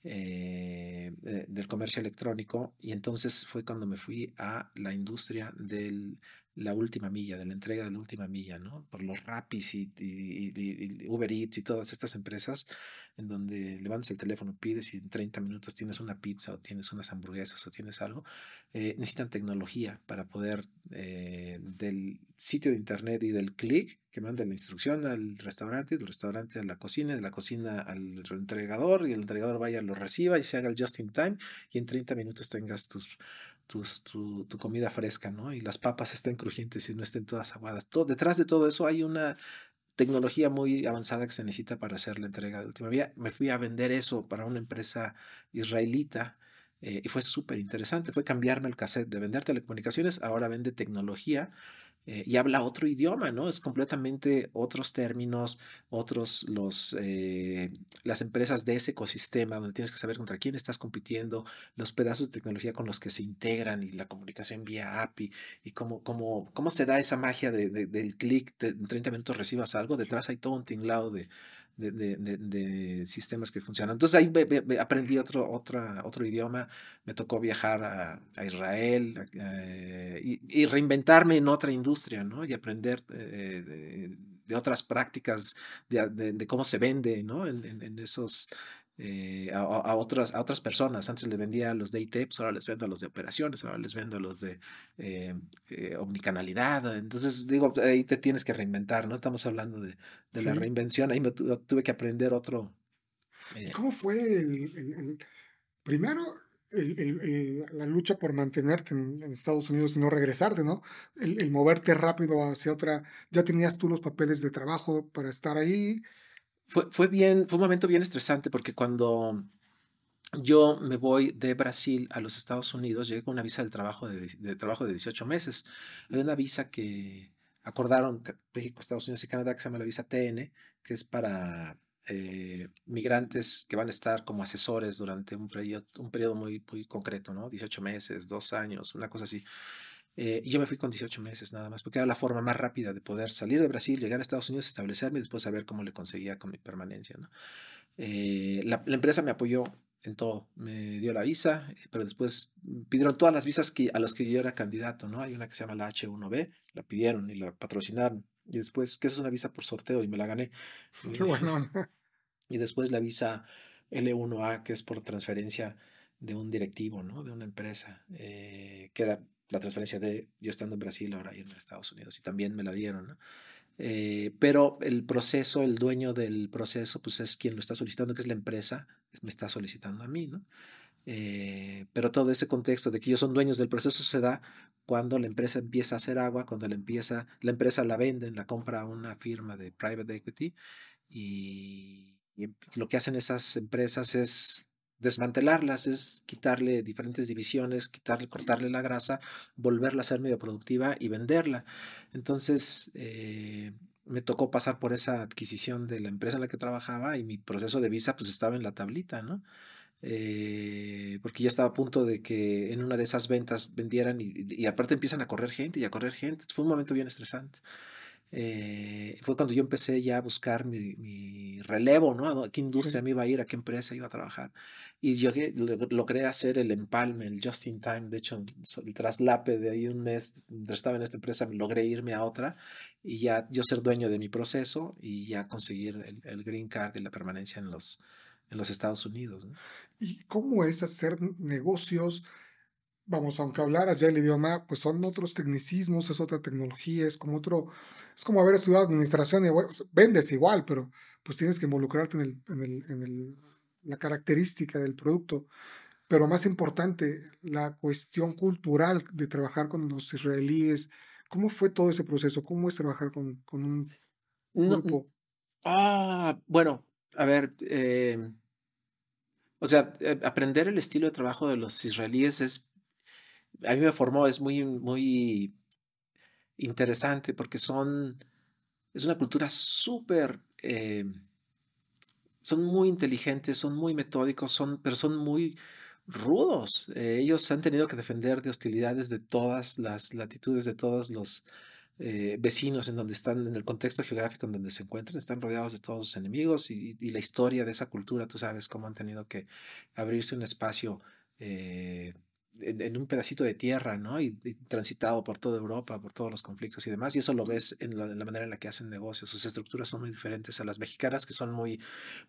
A: eh, del comercio electrónico. Y entonces fue cuando me fui a la industria del la última milla, de la entrega de la última milla, ¿no? Por los Rapis y, y, Uber Eats y todas estas empresas en donde levantas el teléfono, pides y en 30 minutos tienes una pizza o tienes unas hamburguesas o tienes algo, eh, necesitan tecnología para poder eh, del sitio de internet y del clic que manda la instrucción al restaurante, del restaurante a la cocina, de la cocina al entregador y el entregador vaya, lo reciba y se haga el just in time y en 30 minutos tengas tus tus, tu, tu, comida fresca, ¿no? Y las papas estén crujientes y no estén todas aguadas. Todo, detrás de todo eso hay una tecnología muy avanzada que se necesita para hacer la entrega de última vía. Me fui a vender eso para una empresa israelita eh, y fue súper interesante. Fue cambiarme el cassette de vender telecomunicaciones, ahora vende tecnología eh, y habla otro idioma, ¿no? Es completamente otros términos, otros los eh, las empresas de ese ecosistema donde tienes que saber contra quién estás compitiendo, los pedazos de tecnología con los que se integran y la comunicación vía API y cómo, cómo, cómo se da esa magia de, de, del clic, de, en 30 minutos recibas algo, detrás hay todo un tinglado de, de, sistemas que funcionan. Entonces ahí aprendí otro, otra, otro idioma, me tocó viajar a, Israel eh, y, reinventarme en otra industria, ¿no? Y aprender eh, de, otras prácticas, de, cómo se vende, ¿no? En esos, eh, a, a, otras, a otras personas. Antes les vendía a los de IT, pues ahora les vendo a los de operaciones, ahora les vendo a los de eh, eh, omnicanalidad. Entonces, digo, ahí te tienes que reinventar, ¿no? Estamos hablando de, de sí. la reinvención. Ahí me tuve que aprender otro.
B: ¿Cómo fue el, el, el, primero la lucha por mantenerte en, Estados Unidos y no regresarte, ¿no? El, moverte rápido hacia otra, ya tenías tú los papeles de trabajo para estar ahí.
A: Fue, fue bien, fue un momento bien estresante porque cuando yo me voy de Brasil a los Estados Unidos, llegué con una visa del trabajo de, de trabajo de 18 meses. Hay una visa que acordaron México, Estados Unidos y Canadá que se llama la visa TN, que es para eh, migrantes que van a estar como asesores durante un periodo, un periodo muy, muy concreto, ¿no? 18 meses, dos años, una cosa así. Eh, y yo me fui con 18 meses nada más, porque era la forma más rápida de poder salir de Brasil, llegar a Estados Unidos, establecerme y después saber cómo le conseguía con mi permanencia. ¿no? Eh, la, la, empresa me apoyó en todo, me dio la visa, pero después pidieron todas las visas que, a las que yo era candidato. ¿no? Hay una que se llama la H1B, la pidieron y la patrocinaron. Y después, que es una visa por sorteo y me la gané. Qué bueno. Y después la visa L1A, que es por transferencia de un directivo, ¿no? De una empresa, eh, que era la transferencia de yo estando en Brasil, ahora y en Estados Unidos, y también me la dieron, ¿no? Eh, pero el proceso, el dueño del proceso, pues es quien lo está solicitando, que es la empresa, me está solicitando a mí, ¿no? Eh, pero todo ese contexto de que ellos son dueños del proceso se da cuando la empresa empieza a hacer agua, cuando la, empieza, la empresa la vende, la compra a una firma de private equity y, lo que hacen esas empresas es desmantelarlas, es quitarle diferentes divisiones, quitarle, cortarle la grasa, volverla a ser medio productiva y venderla. Entonces, eh, me tocó pasar por esa adquisición de la empresa en la que trabajaba y mi proceso de visa pues estaba en la tablita, ¿no? Eh, porque ya estaba a punto de que en una de esas ventas vendieran y, aparte empiezan a correr gente y a correr gente. Fue un momento bien estresante. Eh, fue cuando yo empecé ya a buscar mi, relevo, ¿no? ¿A qué industria me iba a ir? ¿A qué empresa iba a trabajar? Y yo logré hacer el empalme, el just in time. De hecho, el traslape de ahí un mes, mientras estaba en esta empresa, logré irme a otra y ya yo ser dueño de mi proceso y ya conseguir el, el green card y la permanencia en los, en los Estados Unidos.
B: ¿Y cómo es hacer negocios? Vamos, aunque hablaras ya el idioma, pues son otros tecnicismos, es otra tecnología, es como otro, es como haber estudiado administración y vendes igual, pero pues tienes que involucrarte en, el, en, el, en el, la característica del producto. Pero más importante, la cuestión cultural de trabajar con los israelíes. ¿Cómo fue todo ese proceso? ¿Cómo es trabajar con, con un grupo?
A: ah, bueno, a ver, eh, o sea, eh, aprender el estilo de trabajo de los israelíes es, a mí me formó, es muy, muy interesante porque son, es una cultura súper, eh, son muy inteligentes, son muy metódicos, son, pero son muy rudos. ellos han tenido que defender de hostilidades de todas las latitudes, de todos los eh, vecinos en donde están, en el contexto geográfico en donde se encuentran, están rodeados de todos sus enemigos y, la historia de esa cultura, tú sabes cómo han tenido que abrirse un espacio eh, en, un pedacito de tierra, ¿no? Y, transitado por toda Europa, por todos los conflictos y demás, y eso lo ves en la, en la, manera en la que hacen negocios. Sus estructuras son muy diferentes a las mexicanas, que son muy,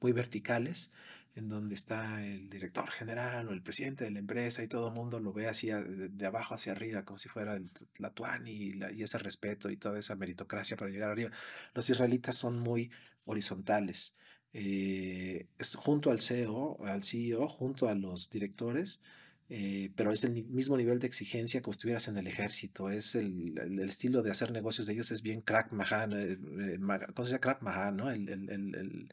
A: muy verticales en donde está el director general o el presidente de la empresa y todo el mundo lo ve así de, abajo hacia arriba, como si fuera el, la tuani y, y, ese respeto y toda esa meritocracia para llegar arriba. Los israelitas son muy horizontales. Eh, junto al CEO, al CEO, junto a los directores, eh, pero es el mismo nivel de exigencia como estuvieras en el ejército. Es el, el, estilo de hacer negocios de ellos es bien crack mahan, eh, ¿cómo se llama crack mahan? ¿no? el, el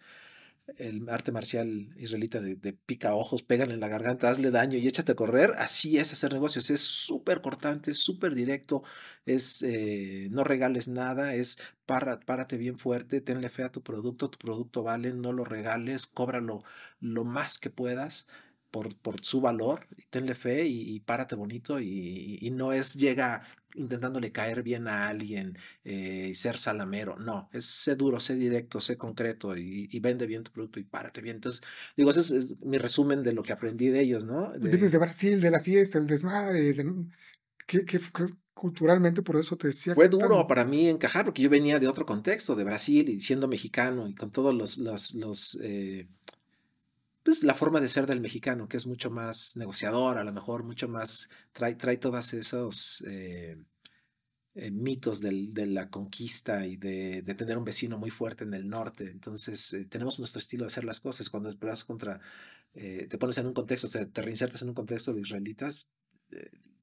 A: el arte marcial israelita de, pica ojos, pegan en la garganta, hazle daño y échate a correr, así es hacer negocios, es súper cortante, súper directo, es eh, no regales nada, es párate bien fuerte, tenle fe a tu producto, tu producto vale, no lo regales, cóbralo lo más que puedas por, por su valor, tenle fe y, párate bonito y, no es llega intentándole caer bien a alguien eh, y ser salamero, no, es sé duro, sé directo, sé concreto y, vende bien tu producto y párate bien. Entonces, digo, ese es, mi resumen de lo que aprendí de ellos, ¿no?
B: De, Vienes de Brasil, de la fiesta, el desmadre, que, culturalmente por eso te decía.
A: Fue duro para mí encajar porque yo venía de otro contexto, de Brasil y siendo mexicano y con todos los... los, los eh, pues la forma de ser del mexicano, que es mucho más negociador, a lo mejor mucho más, trae, trae todos esos eh, eh, mitos de la conquista y de, tener un vecino muy fuerte en el norte. Entonces, eh, tenemos nuestro estilo de hacer las cosas. Cuando vas contra te pones en un contexto, o sea, te reinsertas en un contexto de israelitas,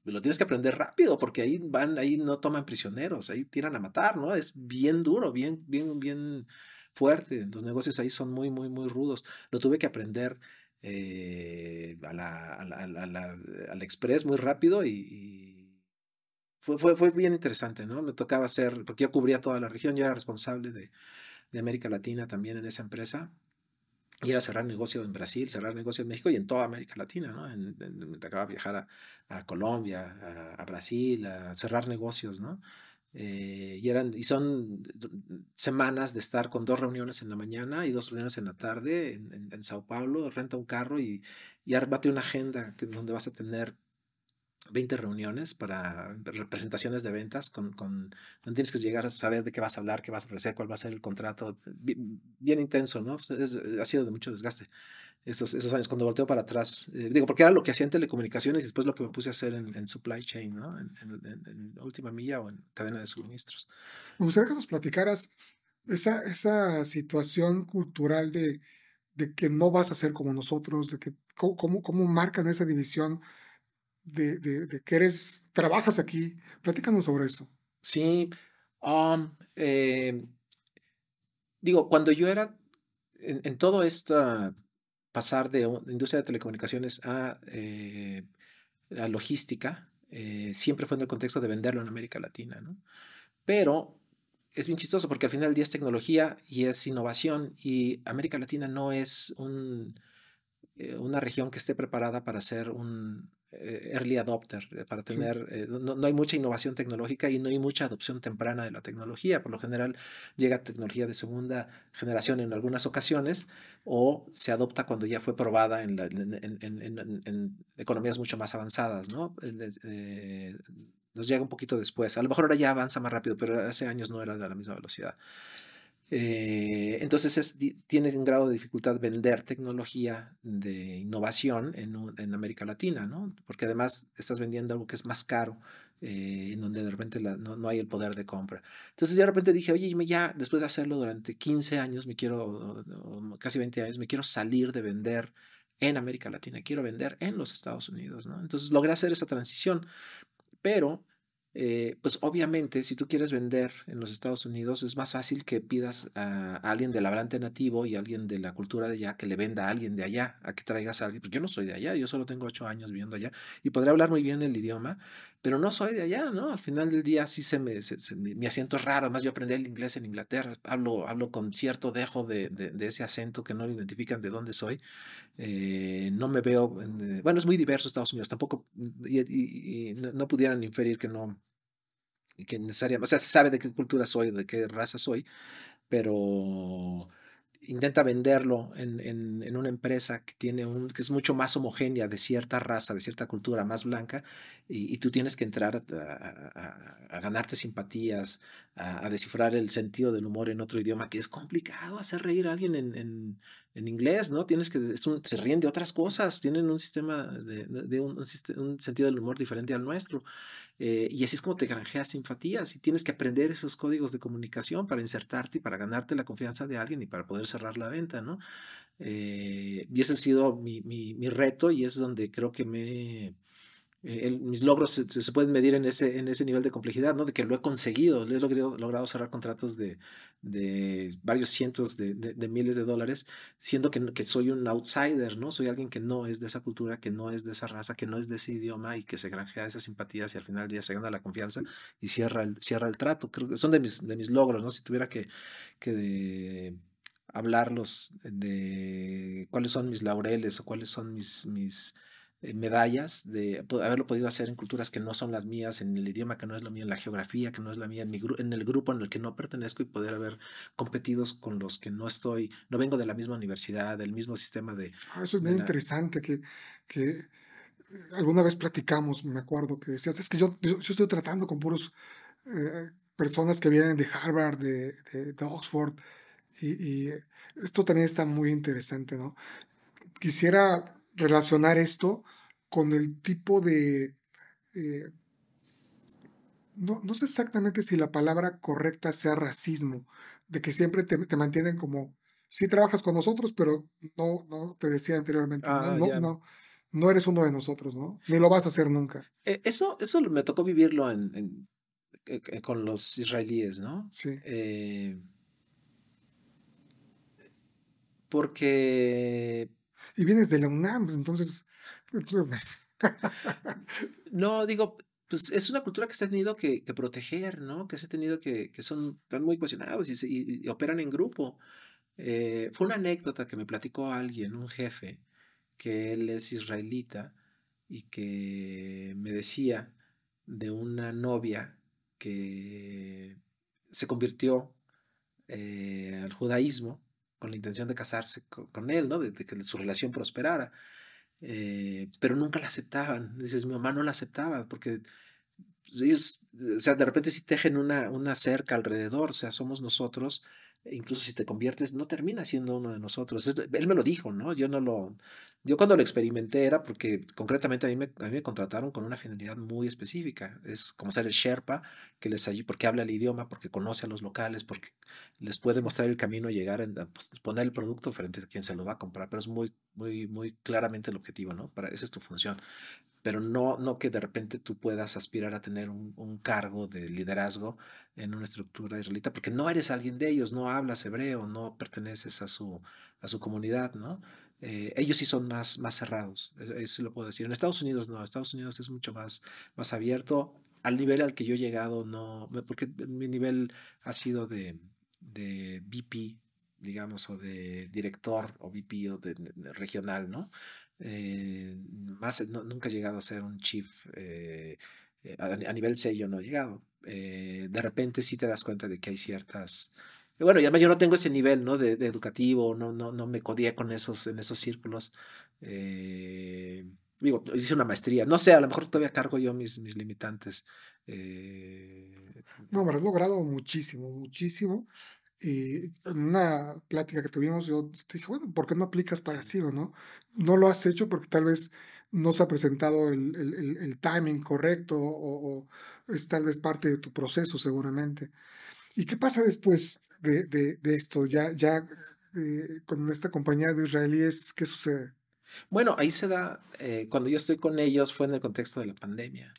A: lo tienes que aprender rápido porque ahí van, ahí no toman prisioneros, ahí tiran a matar, ¿no? Es bien duro, bien, bien, bien fuerte. Los negocios ahí son muy, muy, muy rudos. Lo tuve que aprender eh, a la, al express muy rápido y, fue, fue, fue, bien interesante, ¿no? Me tocaba hacer, porque yo cubría toda la región, yo era responsable de, de América Latina también en esa empresa y era cerrar negocio en Brasil, cerrar negocio en México y en toda América Latina, ¿no? En, me tocaba viajar a, Colombia, a, Brasil, a cerrar negocios, ¿no? Eh, y, eran, y son semanas de estar con dos reuniones en la mañana y dos reuniones en la tarde en, Sao Paulo, renta un carro y, y armate una agenda que, donde vas a tener 20 reuniones para representaciones de ventas con, con no tienes que llegar a saber de qué vas a hablar, qué vas a ofrecer, cuál va a ser el contrato, bien, intenso, ¿no? ha sido de mucho desgaste esos, esos años, cuando volteo para atrás, eh, digo, porque era lo que hacía en telecomunicaciones y después lo que me puse a hacer en, supply chain, ¿no? En, en, última milla o en cadena de suministros.
B: Me gustaría que nos platicaras esa, esa situación cultural de, de que no vas a ser como nosotros, de que cómo, cómo marcan esa división de, de, que eres, trabajas aquí. Platícanos sobre eso.
A: Sí. Um, eh, digo, cuando yo era en, todo esto, pasar de industria de telecomunicaciones a, eh, logística, eh, siempre fue en el contexto de venderlo en América Latina, ¿no? Pero es bien chistoso porque al final del día es tecnología y es innovación y América Latina no es un, una región que esté preparada para ser un, eh, early adopter, eh, para tener, eh, no, no, hay mucha innovación tecnológica y no hay mucha adopción temprana de la tecnología. Por lo general llega tecnología de segunda generación en algunas ocasiones o se adopta cuando ya fue probada en, en, en, economías mucho más avanzadas, ¿no? nos llega un poquito después. A lo mejor ahora ya avanza más rápido, pero hace años no era de la misma velocidad. Eh, entonces tiene un grado de dificultad vender tecnología de innovación en, América Latina, ¿no? Porque además estás vendiendo algo que es más caro, eh, en donde de repente no, hay el poder de compra. Entonces de repente dije, oye, ya después de hacerlo durante 15 años, me quiero, casi 20 años, me quiero salir de vender en América Latina, quiero vender en los Estados Unidos, ¿no? Entonces logré hacer esa transición, pero eh, pues obviamente si tú quieres vender en los Estados Unidos es más fácil que pidas a, alguien del hablante nativo y alguien de la cultura de allá que le venda a alguien de allá, a que traigas a alguien, porque yo no soy de allá, yo solo tengo ocho años viviendo allá y podría hablar muy bien el idioma, pero no soy de allá, ¿no? Al final del día sí se me, mi acento es raro, además yo aprendí el inglés en Inglaterra, hablo, hablo con cierto dejo de, de, ese acento que no identifican de dónde soy, eh, no me veo, bueno, es muy diverso Estados Unidos, tampoco, y, no, pudieran inferir que no, que necesariamente, o sea, se sabe de qué cultura soy, de qué raza soy, pero intenta venderlo en, en, una empresa que, tiene un, que es mucho más homogénea, de cierta raza, de cierta cultura, más blanca, y, tú tienes que entrar a, ganarte simpatías, a, descifrar el sentido del humor en otro idioma, que es complicado hacer reír a alguien en, en inglés, ¿no? Tienes que, es un, se ríen de otras cosas, tienen un sistema de, de un, un, sentido del humor diferente al nuestro. Eh, y así es como te granjeas simpatías y tienes que aprender esos códigos de comunicación para insertarte y para ganarte la confianza de alguien y para poder cerrar la venta, ¿no? Eh, y ese ha sido mi, mi, mi reto y es donde creo que me eh, mis logros se, pueden medir en ese, en ese nivel de complejidad, ¿no? De que lo he conseguido, he logrado, logrado cerrar contratos de, de varios cientos de, miles de dólares, siendo que, soy un outsider, ¿no? Soy alguien que no es de esa cultura, que no es de esa raza, que no es de ese idioma y que se granjea esas simpatías y al final día se gana la confianza y cierra el, cierra el trato. Creo que son de mis, de mis logros, ¿no? Si tuviera que, hablarlos de cuáles son mis laureles o cuáles son mis, medallas de haberlo podido hacer en culturas que no son las mías, en el idioma que no es lo mío, en la geografía que no es la mía, en, mi en el grupo en el que no pertenezco y poder haber competido con los que no estoy, no vengo de la misma universidad, del mismo sistema de...
B: Ah, eso es muy interesante que, que eh, alguna vez platicamos, me acuerdo, que decías, es que yo, yo, estoy tratando con puros eh, personas que vienen de Harvard, de, de, Oxford, y, y esto también está muy interesante, ¿no? Quisiera relacionar esto con el tipo de... Eh, no, no, sé exactamente si la palabra correcta sea racismo, de que siempre te, te mantienen como sí trabajas con nosotros, pero no, no, te decía anteriormente,
A: Ah,
B: no, no,
A: ya.
B: no, no eres uno de nosotros, ¿no? Ni lo vas a hacer nunca.
A: Eh, Eso, eso me tocó vivirlo en, en- eh, con los israelíes, ¿no?
B: Sí.
A: Eh, porque,
B: Y vienes de la UNAM, pues, entonces,
A: no, digo, pues es una cultura que se ha tenido que, proteger, ¿no? Que se ha tenido que, que son, están muy cuestionados y operan en grupo. Eh, fue una anécdota que me platicó alguien, un jefe, que él es israelita y que me decía de una novia que se convirtió eh, al judaísmo con la intención de casarse co- con, él, ¿no? De, que su relación prosperara. Eh, pero nunca la aceptaban. Dices, mi mamá no la aceptaba porque pues, ellos, o sea, de repente si tejen una, una cerca alrededor, o sea, somos nosotros, incluso si te conviertes, no termina siendo uno de nosotros. Es- él me lo dijo, ¿no? Yo no lo, yo cuando lo experimenté era porque concretamente a mí me, a mí me contrataron con una finalidad muy específica. Es como ser el Sherpa que les ayuda, porque habla el idioma, porque conoce a los locales, porque les puede mostrar el camino, llegar a a, pues, poner el producto frente a quien se lo va a comprar, pero es muy, muy, muy claramente el objetivo, ¿no? Para, esa es tu función pero no, no que de repente tú puedas aspirar a tener un, cargo de liderazgo en una estructura israelita, porque no eres alguien de ellos, no hablas hebreo, no perteneces a su, a su comunidad, ¿no? Eh, ellos sí son más, más cerrados, eso, lo puedo decir. En Estados Unidos no, Estados Unidos es mucho más, más abierto. Al nivel al que yo he llegado, no, porque mi nivel ha sido de, de VP, digamos, o de director o VP o de regional, ¿no? Eh, más, no- nunca he llegado a ser un chief. eh, eh, a, a nivel sello no he llegado. Eh, de repente sí te das cuenta de que hay ciertas. Bueno, y además yo no tengo ese nivel, ¿no? De, de educativo, no, no, no me codié con esos, en esos círculos. Eh, digo, hice una maestría. No sé, a lo mejor todavía cargo yo mis, mis limitantes.
B: No, pero has logrado muchísimo, muchísimo. Y en una plática que tuvimos, yo te dije, bueno, ¿por qué no aplicas para
A: Sí.
B: Ciro, no? No lo has hecho porque tal vez no se ha presentado el, el- el- el timing correcto o, o es tal vez parte de tu proceso seguramente. ¿Y qué pasa después de, de- de esto? Ya, ya eh, con esta compañía de israelíes, ¿qué sucede?
A: Bueno, ahí se da, eh, cuando yo estoy con ellos fue en el contexto de la pandemia.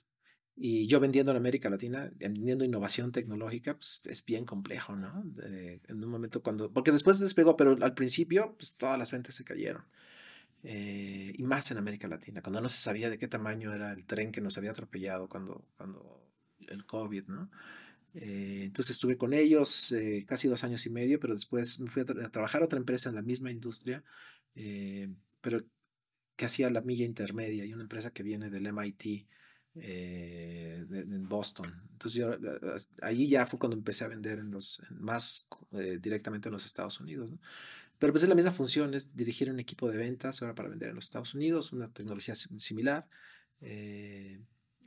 A: Y yo vendiendo en América Latina, vendiendo innovación tecnológica, pues es bien complejo, ¿no? En un momento cuando, porque después despegó, pero al principio, pues todas las ventas se cayeron. Eh, y más en América Latina, cuando no se sabía de qué tamaño era el tren que nos había atropellado cuando, cuando el COVID, ¿no? Eh, entonces estuve con ellos eh, casi dos años y medio, pero después me fui a, tra- a trabajar a otra empresa en la misma industria, eh, pero que hacía la milla intermedia y una empresa que viene del MIT eh, en Boston. Entonces yo, eh, as- ahí ya fue cuando empecé a vender en los, más eh, directamente en los Estados Unidos. ¿no? Pero pues es la misma función, es dirigir un equipo de ventas ahora para vender en los Estados Unidos, una tecnología sim- similar. eh,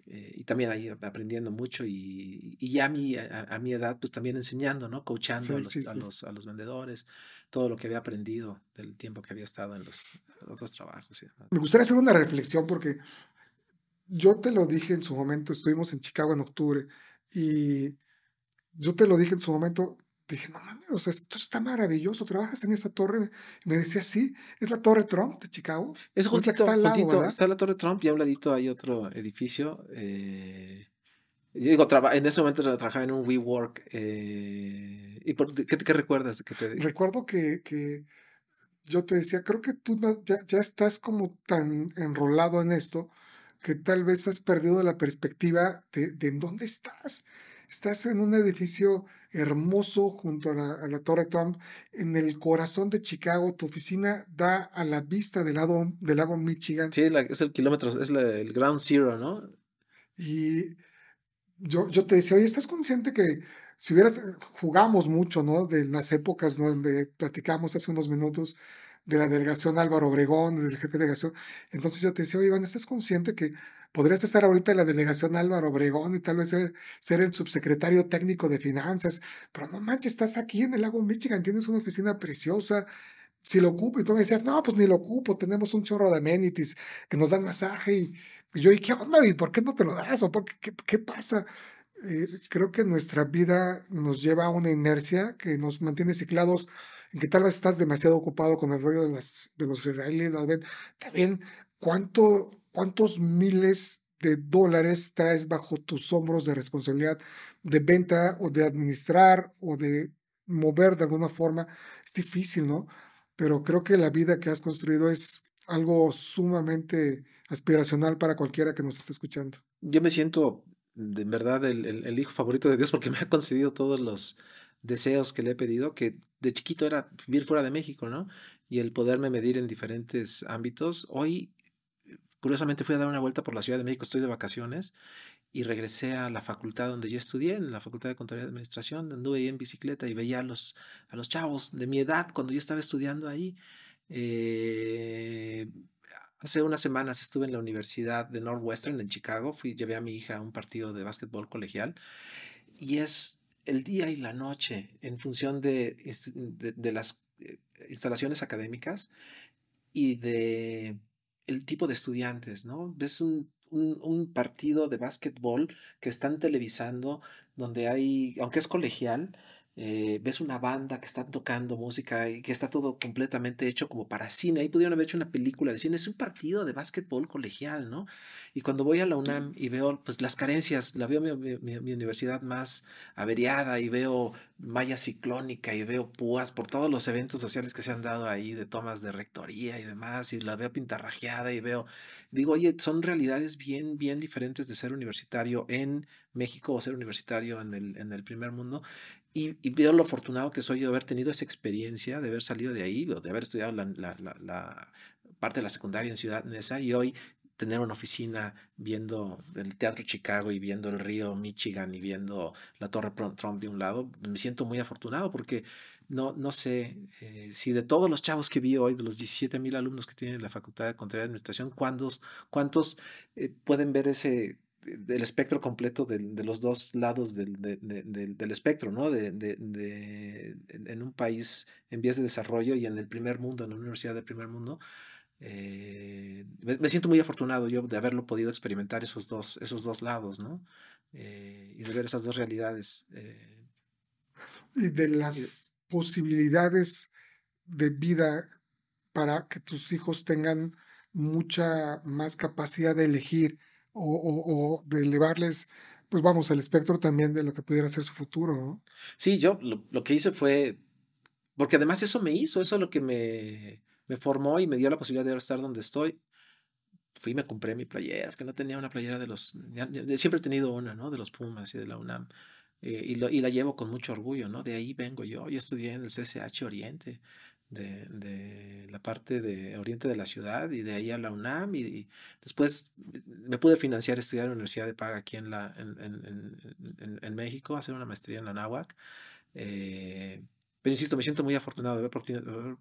A: eh, y también ahí aprendiendo mucho y, y ya a mi, a, a mi edad pues también enseñando, ¿no? Coachando a,
B: Sí,
A: los,
B: sí,
A: a
B: sí.
A: los, a los vendedores, todo lo que había aprendido del tiempo que había estado en los otros trabajos.
B: Me gustaría hacer una reflexión porque yo te lo dije en su momento, estuvimos en Chicago en octubre y yo te lo dije en su momento, dije, no mames, o sea, esto está maravilloso, trabajas en esa torre. Y me decía, sí, es la Torre Trump de Chicago.
A: Es juntito,
B: está al lado,
A: está la Torre Trump y a un ladito hay otro edificio. eh, yo digo, traba- en ese momento tra- trabajaba en un WeWork. eh, ¿Y por, qué, qué recuerdas? que te,
B: Recuerdo que, que yo te decía, creo que tú ya, ya estás como tan enrolado en esto que tal vez has perdido la perspectiva de, de en dónde estás. Estás en un edificio hermoso junto a la, a la Torre Trump, en el corazón de Chicago. Tu oficina da a la vista del lago, del lago Michigan.
A: Sí, la- es el kilómetro, es la- el ground zero, ¿no?
B: Y yo, yo te decía, oye, ¿estás consciente que si hubieras, jugamos mucho, ¿no? De las épocas donde platicamos hace unos minutos de la delegación Álvaro Obregón, del jefe de delegación. Entonces yo te decía, oye, Iván, ¿estás consciente que podrías estar ahorita en la delegación Álvaro Obregón y tal vez ser, el subsecretario técnico de finanzas? Pero no manches, estás aquí en el lago Michigan, tienes una oficina preciosa. Si lo ocupo, y tú me decías, no, pues ni lo ocupo, tenemos un chorro de amenities que nos dan masaje y, y yo, ¿y qué onda? ¿Y por qué no te lo das? ¿O por qué, qué, qué pasa? eh, creo que nuestra vida nos lleva a una inercia que nos mantiene ciclados en que tal vez estás demasiado ocupado con el rollo de, las, de los israelíes. También, ¿cuánto, ¿cuántos miles de dólares traes bajo tus hombros de responsabilidad de venta o de administrar o de mover de alguna forma? Es difícil, ¿no? Pero creo que la vida que has construido es algo sumamente aspiracional para cualquiera que nos esté escuchando.
A: Yo me siento de verdad el, el, hijo favorito de Dios porque me ha concedido todos los deseos que le he pedido, que de chiquito era vivir fuera de México, ¿no? Y el poderme medir en diferentes ámbitos. Hoy, curiosamente, fui a dar una vuelta por la Ciudad de México, estoy de vacaciones, y regresé a la facultad donde yo estudié, en la Facultad de Contaduría y Administración, anduve ahí en bicicleta y veía a los, a los chavos de mi edad cuando yo estaba estudiando ahí. Eh, Hace unas semanas estuve en la Universidad de Northwestern en Chicago, fui, llevé a mi hija a un partido de básquetbol colegial y es el día y la noche en función de, de, las eh, instalaciones académicas y de el tipo de estudiantes, ¿no? Ves un, un, un partido de básquetbol que están televisando donde hay, aunque es colegial, eh, ves una banda que está tocando música y que está todo completamente hecho como para cine. Ahí pudieron haber hecho una película de cine. Es un partido de básquetbol colegial, ¿no? Y cuando voy a la UNAM y veo pues las carencias, la veo mi, mi, universidad más averiada y veo malla ciclónica y veo púas por todos los eventos sociales que se han dado ahí de tomas de rectoría y demás y la veo pintarrajeada y veo, digo, oye, son realidades bien, bien diferentes de ser universitario en México o ser universitario en el, en el primer mundo y, veo lo afortunado que soy de haber tenido esa experiencia, de haber salido de ahí, de haber estudiado la, parte de la secundaria en Ciudad Neza y hoy tener una oficina viendo el Teatro Chicago y viendo el río Michigan y viendo la Torre Trump de un lado, me siento muy afortunado porque no, no sé eh, si de todos los chavos que vi hoy, de los 17 mil alumnos que tienen la Facultad de Contaduría y Administración, ¿cuántos, cuántos eh, pueden ver ese del espectro completo de, de, los dos lados del, de, del espectro, ¿no? De, en un país en vías de desarrollo y en el primer mundo, en la universidad del primer mundo. Eh, me, siento muy afortunado yo de haberlo podido experimentar esos dos, esos dos lados, ¿no? Eh, y de ver esas dos realidades. Eh,
B: y de las posibilidades de vida para que tus hijos tengan mucha más capacidad de elegir o, de elevarles, pues vamos, el espectro también de lo que pudiera ser su futuro.
A: Sí, yo lo, que hice fue, porque además eso me hizo, eso es lo que me, me formó y me dio la posibilidad de estar donde estoy. Fui y me compré mi playera, que no tenía una playera de los, siempre he tenido una, ¿no? De los Pumas y de la UNAM. Eh, y, lo, y, la llevo con mucho orgullo, ¿no? De ahí vengo yo. Yo estudié en el CCH Oriente de, de, la parte de oriente de la ciudad y de ahí a la UNAM y, después me pude financiar estudiar en la Universidad de Paga aquí en, la, en, en, en México, hacer una maestría en la NAWAC. Eh, pero insisto, me siento muy afortunado de haber,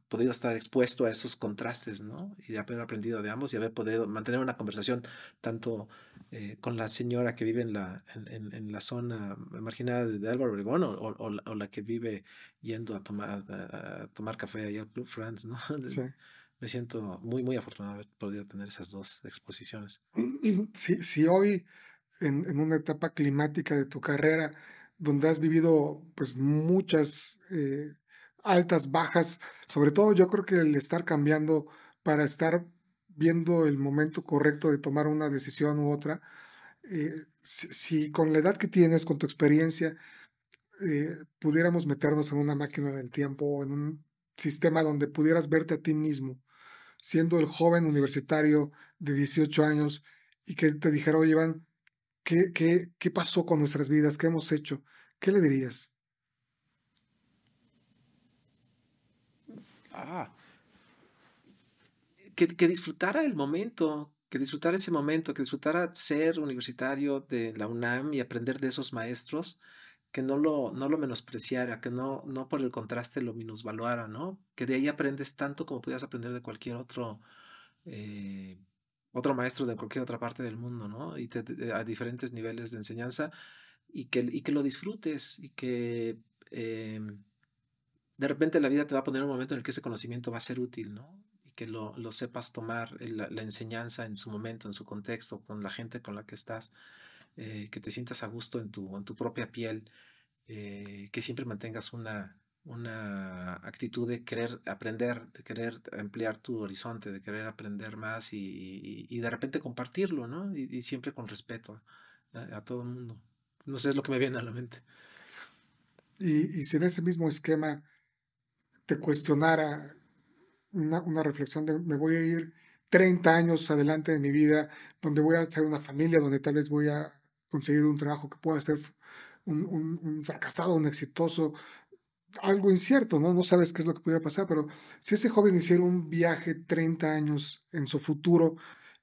A: podido estar expuesto a esos contrastes, ¿no? Y de haber aprendido de ambos y haber podido mantener una conversación tanto eh, con la señora que vive en la, en, en la zona marginada de Álvaro Obregón o, o, la, que vive yendo a tomar, a, tomar café ahí al Club France, ¿no? Sí. Me siento muy, muy afortunado de haber podido tener esas dos exposiciones.
B: Si, si hoy, en, en una etapa climática de tu carrera, donde has vivido pues muchas eh, altas, bajas, sobre todo yo creo que el estar cambiando para estar viendo el momento correcto de tomar una decisión u otra, eh, si, con la edad que tienes, con tu experiencia, eh, pudiéramos meternos en una máquina del tiempo en un sistema donde pudieras verte a ti mismo, siendo el joven universitario de 18 años y que te dijera, oye, Iván, ¿Qué, qué, qué pasó con nuestras vidas? ¿Qué hemos hecho? ¿Qué le dirías?
A: Ah, que, que, disfrutara el momento, que disfrutara ese momento, que disfrutara ser universitario de la UNAM y aprender de esos maestros, que no lo, no lo menospreciara, que no, no por el contraste lo minusvaluara, ¿no? Que de ahí aprendes tanto como pudieras aprender de cualquier otro eh, otro maestro de cualquier otra parte del mundo, ¿no? Y a diferentes niveles de enseñanza y que, y que lo disfrutes y que em, de repente la vida te va a poner un momento en el que ese conocimiento va a ser útil, ¿no? Y que lo, sepas tomar la, enseñanza en su momento, en su contexto, con la gente con la que estás. eh, que te sientas a gusto en tu, en tu propia piel, eh, que siempre mantengas una, una actitud de querer aprender, de querer ampliar tu horizonte, de querer aprender más y, de repente compartirlo, ¿no? Y, siempre con respeto a, todo el mundo. No sé, es lo que me viene a la mente.
B: Y, y si en ese mismo esquema te cuestionara una, una reflexión de me voy a ir 30 años adelante de mi vida, donde voy a hacer una familia, donde tal vez voy a conseguir un trabajo que pueda ser un, un, fracasado, un exitoso, algo incierto, ¿no? No sabes qué es lo que pudiera pasar, pero si ese joven hiciera un viaje 30 años en su futuro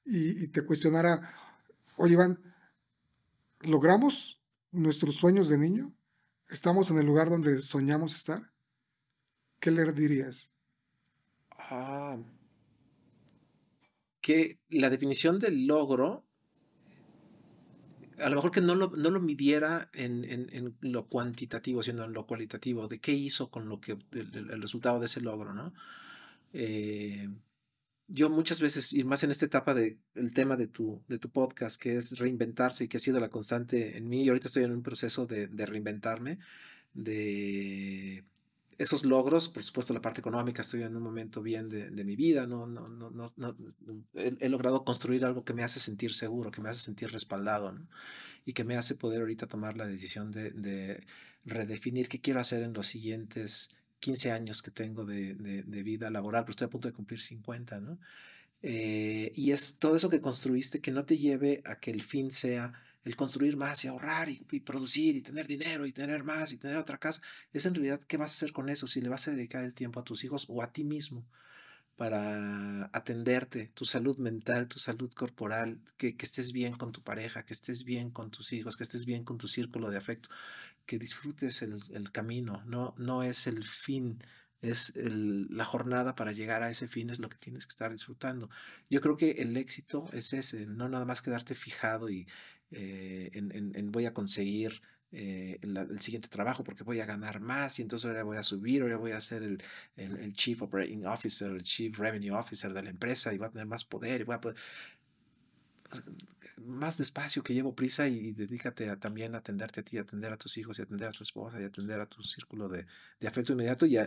B: y, te cuestionara, oye Iván, ¿logramos nuestros sueños de niño? ¿Estamos en el lugar donde soñamos estar? ¿Qué le dirías?
A: Ah, que la definición del logro a lo mejor que no lo, no lo midiera en, en, lo cuantitativo, sino en lo cualitativo, de qué hizo con lo que el, resultado de ese logro, ¿no? Eh, yo muchas veces, y más en esta etapa del el tema de tu, de tu podcast, que es reinventarse y que ha sido la constante en mí, y ahorita estoy en un proceso de, de reinventarme, de esos logros, por supuesto la parte económica, estoy en un momento bien de, de mi vida, no, no, no, no, no he, logrado construir algo que me hace sentir seguro, que me hace sentir respaldado, y que me hace poder ahorita tomar la decisión de, de redefinir qué quiero hacer en los siguientes 15 años que tengo de, de vida laboral, pero estoy a punto de cumplir 50, ¿no? Eh, y es todo eso que construiste que no te lleve a que el fin sea el construir más y ahorrar y, producir y tener dinero y tener más y tener otra casa, es en realidad qué vas a hacer con eso, si le vas a dedicar el tiempo a tus hijos o a ti mismo para atenderte, tu salud mental, tu salud corporal, que, estés bien con tu pareja, que estés bien con tus hijos, que estés bien con tu círculo de afecto, que disfrutes el, camino, no, no es el fin, es la jornada para llegar a ese fin, es lo que tienes que estar disfrutando. Yo creo que el éxito es ese, no nada más quedarte fijado y, eh, en, voy a conseguir eh, el, siguiente trabajo porque voy a ganar más y entonces ahora voy a subir, ahora voy a ser el, el, Chief Operating Officer, el Chief Revenue Officer de la empresa y voy a tener más poder y voy a poder más despacio, que llevo prisa y, dedícate a, también a atenderte a ti, atender a tus hijos y atender a tu esposa y atender a tu círculo de, de afecto inmediato y,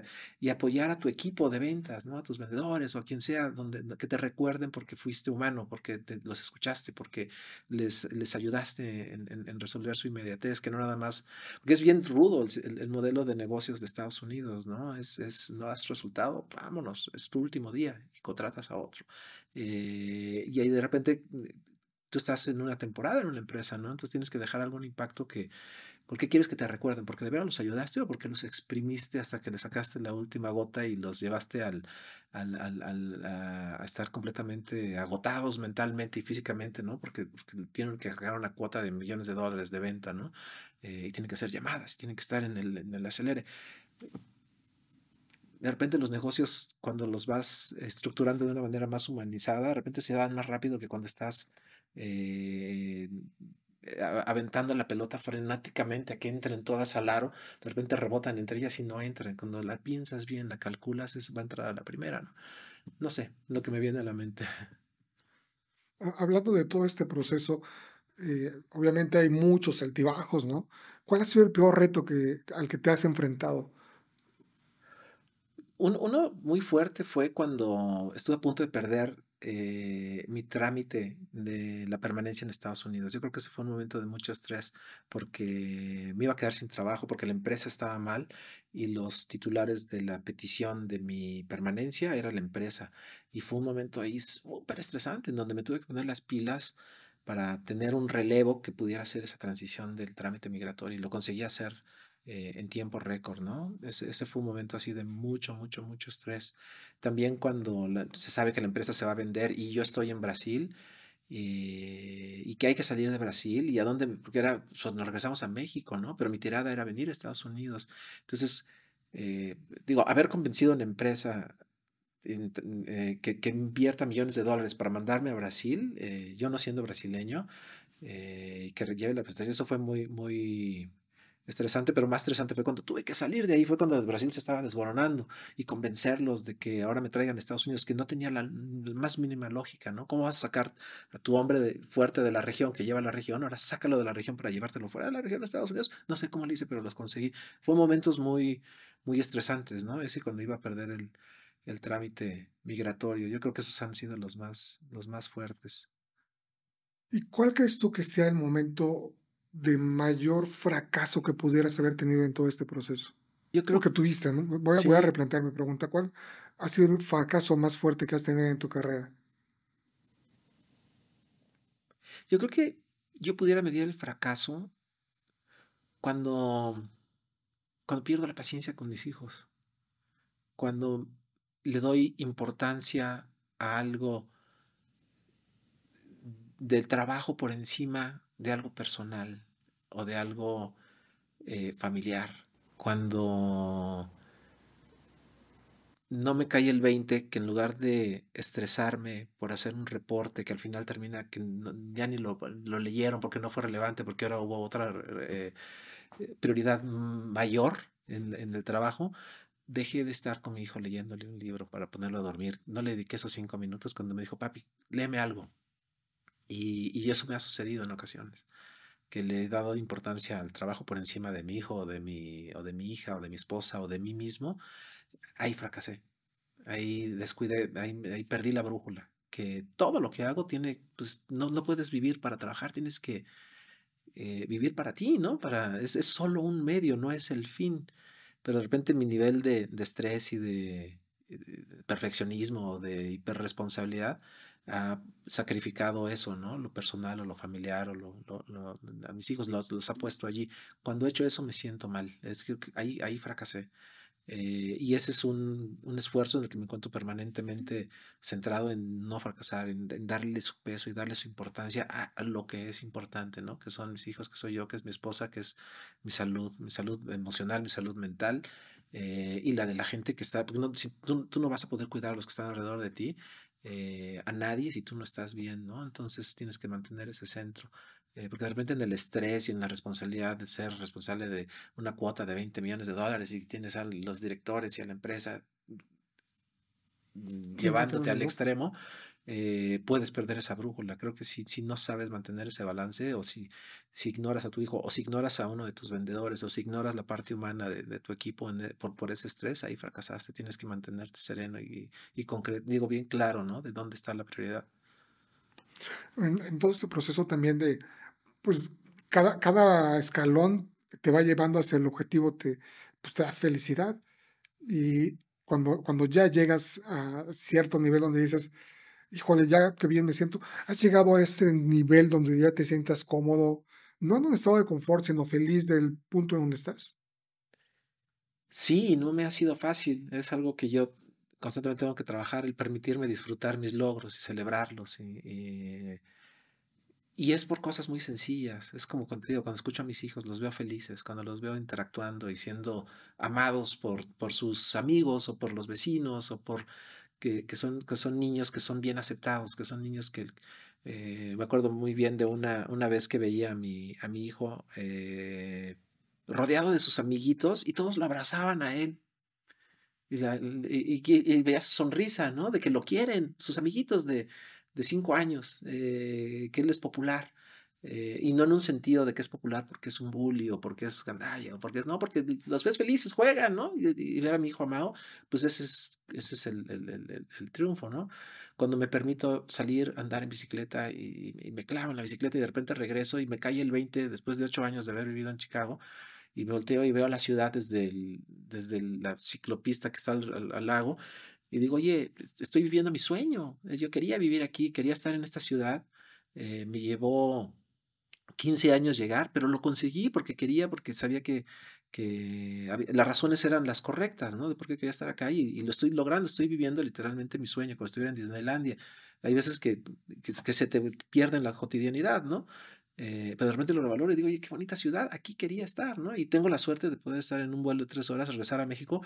A: y, apoyar a tu equipo de ventas, ¿no? A tus vendedores o a quien sea, donde, que te recuerden porque fuiste humano, porque los escuchaste, porque les, les ayudaste en, en, resolver su inmediatez, que no nada más, porque es bien rudo el, el, modelo de negocios de Estados Unidos, ¿no? Es, es, no has resultado, vámonos, es tu último día y contratas a otro. Eh, y ahí de repente tú estás en una temporada en una empresa, ¿no? Entonces tienes que dejar algún impacto que, ¿por qué quieres que te recuerden? ¿Porque de verdad los ayudaste o porque los exprimiste hasta que le sacaste la última gota y los llevaste al, al, a estar completamente agotados mentalmente y físicamente, ¿no? Porque, tienen que cargar una cuota de millones de dólares de venta, ¿no? Eh, y tienen que hacer llamadas, tienen que estar en el, en el acelere de repente los negocios, cuando los vas estructurando de una manera más humanizada, de repente se dan más rápido que cuando estás eh, aventando la pelota frenéticamente a que entren todas al aro, de repente rebotan entre ellas y no entran. Cuando la piensas bien, la calculas, es, va a entrar a la primera, ¿no? No sé, lo que me viene a la mente.
B: Hablando de todo este proceso, eh, obviamente hay muchos altibajos, ¿no? ¿Cuál ha sido el peor reto que, al que te has enfrentado?
A: uno muy fuerte fue cuando estuve a punto de perder eh, mi trámite de la permanencia en Estados Unidos. Yo creo que ese fue un momento de mucho estrés porque me iba a quedar sin trabajo, porque la empresa estaba mal y los titulares de la petición de mi permanencia era la empresa. Y fue un momento ahí súper estresante en donde me tuve que poner las pilas para tener un relevo que pudiera hacer esa transición del trámite migratorio y lo conseguí hacer eh, en tiempo récord, ¿no? Ese, ese, fue un momento así de mucho, mucho, mucho estrés. También cuando se sabe que la empresa se va a vender y yo estoy en Brasil eh, y que hay que salir de Brasil y a dónde, porque era, pues, nos regresamos a México, ¿no? Pero mi tirada era venir a Estados Unidos. Entonces, eh, digo, haber convencido a una empresa que, que, invierta millones de dólares para mandarme a Brasil, yo no siendo brasileño, que lleve la prestación, eso fue muy, muy estresante, pero más estresante fue cuando tuve que salir de ahí, fue cuando Brasil se estaba desboronando y convencerlos de que ahora me traigan a Estados Unidos, que no tenía la, más mínima lógica, ¿no? ¿Cómo vas a sacar a tu hombre fuerte de la región, que lleva la región, ahora sácalo de la región para llevártelo fuera de la región de Estados Unidos? No sé cómo lo hice, pero los conseguí. Fue momentos muy, muy estresantes, ¿no? Ese cuando iba a perder el, el trámite migratorio. Yo creo que esos han sido los más, los más fuertes.
B: ¿Y cuál crees tú que sea el momento de mayor fracaso que pudieras haber tenido en todo este proceso? Yo creo que tuviste, ¿no? Voy a, voy a replantear mi pregunta. ¿Cuál ha sido el fracaso más fuerte que has tenido en tu carrera?
A: Yo creo que yo pudiera medir el fracaso cuando, cuando pierdo la paciencia con mis hijos, cuando le doy importancia a algo del trabajo por encima de algo personal o de algo eh, familiar. Cuando no me cae el 20 que en lugar de estresarme por hacer un reporte que al final termina que ya ni lo, leyeron porque no fue relevante, porque ahora hubo otra eh, prioridad mayor en, en, el trabajo, dejé de estar con mi hijo leyéndole un libro para ponerlo a dormir. No le dediqué esos cinco minutos cuando me dijo, papi, léeme algo. Y, eso me ha sucedido en ocasiones, que le he dado importancia al trabajo por encima de mi hijo o de mi, o de mi hija o de mi esposa o de mí mismo. Ahí fracasé, ahí descuidé, ahí, perdí la brújula. Que todo lo que hago tiene, pues no, no puedes vivir para trabajar, tienes que eh, vivir para ti, ¿no? Para, es, es, solo un medio, no es el fin. Pero de repente mi nivel de, de estrés y de, de perfeccionismo, de hiperresponsabilidad, ha sacrificado eso, ¿no? Lo personal o lo familiar o lo, a mis hijos los, los, ha puesto allí. Cuando he hecho eso me siento mal. Es que ahí, ahí fracasé. Eh, y ese es un, un, esfuerzo en el que me encuentro permanentemente centrado en no fracasar, en, darle su peso y darle su importancia a, lo que es importante, ¿no? Que son mis hijos, que soy yo, que es mi esposa, que es mi salud, mi salud emocional, mi salud mental. Eh, y la de la gente que está, porque no, si tú, tú, no vas a poder cuidar a los que están alrededor de ti, eh, a nadie si tú no estás bien, ¿no? Entonces tienes que mantener ese centro. Eh, porque de repente en el estrés y en la responsabilidad de ser responsable de una cuota de 20 millones de dólares y tienes a los directores y a la empresa mm, llevándote al extremo, eh, puedes perder esa brújula. Creo que si, si no sabes mantener ese balance o si, si ignoras a tu hijo o si ignoras a uno de tus vendedores o si ignoras la parte humana de, tu equipo e, por, por ese estrés, ahí fracasaste. Tienes que mantenerte sereno y, y digo bien claro, ¿no? De dónde está la prioridad.
B: En, todo este proceso también de, pues, cada, cada escalón te va llevando hacia el objetivo, te, pues, te da felicidad. Y cuando, cuando ya llegas a cierto nivel donde dices, híjole, ya que bien me siento, has llegado a ese nivel donde ya te sientas cómodo, no en un estado de confort, sino feliz del punto en donde estás.
A: Sí, no me ha sido fácil. Es algo que yo constantemente tengo que trabajar, el permitirme disfrutar mis logros y celebrarlos. Y, y, es por cosas muy sencillas. Es como cuando, digo, cuando escucho a mis hijos, los veo felices, cuando los veo interactuando y siendo amados por, por sus amigos o por los vecinos o por que, son, que son niños que son bien aceptados, que son niños que... Eh, me acuerdo muy bien de una, una vez que veía a mi, a mi hijo eh, rodeado de sus amiguitos y todos lo abrazaban a él. Y, y, veía su sonrisa, ¿no? De que lo quieren, sus amiguitos de, de cinco años, eh, que él es popular. Eh, y no en un sentido de que es popular porque es un bully o porque es gandalla o porque es, no, porque los ves felices, juegan, ¿no? Y, ver a mi hijo amado, pues ese es, ese es el, el, el, triunfo, ¿no? Cuando me permito salir, andar en bicicleta y, me clavo en la bicicleta y de repente regreso y me cae el 20 después de ocho años de haber vivido en Chicago y me volteo y veo la ciudad desde, el, desde la ciclopista que está al, lago y digo, oye, estoy viviendo mi sueño, yo quería vivir aquí, quería estar en esta ciudad, eh, me llevó 15 años llegar, pero lo conseguí porque quería, porque sabía que, que las razones eran las correctas, ¿no? De por qué quería estar acá y, lo estoy logrando, estoy viviendo literalmente mi sueño, como estuviera en Disneylandia. Hay veces que, que, se te pierde en la cotidianidad, ¿no? Eh, pero de repente lo revaloro y digo, oye, qué bonita ciudad, aquí quería estar, ¿no? Y tengo la suerte de poder estar en un vuelo de tres horas, regresar a México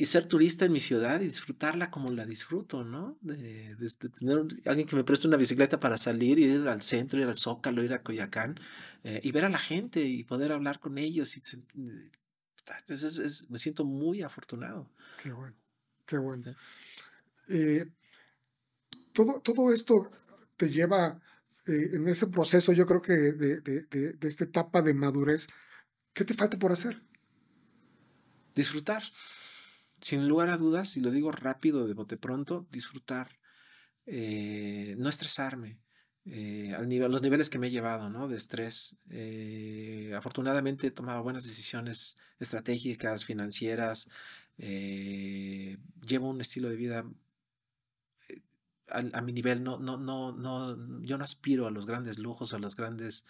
A: y ser turista en mi ciudad y disfrutarla como la disfruto, ¿no? De, tener alguien que me preste una bicicleta para salir, ir al centro, ir al Zócalo, ir a Coyacán eh, y ver a la gente y poder hablar con ellos. Y, me siento muy afortunado.
B: Qué bueno, qué bueno. Eh, todo, todo esto te lleva eh, en ese proceso, yo creo que de, de, de esta etapa de madurez, ¿qué te falta por hacer?
A: Disfrutar sin lugar a dudas, y lo digo rápido de bote pronto, disfrutar, eh, no estresarme. Eh, los niveles que me he llevado ¿no? de estrés. Eh, afortunadamente he tomado buenas decisiones estratégicas, financieras. llevo un estilo de vida a, mi nivel. No, no, no, no, yo no aspiro a los grandes lujos, a las grandes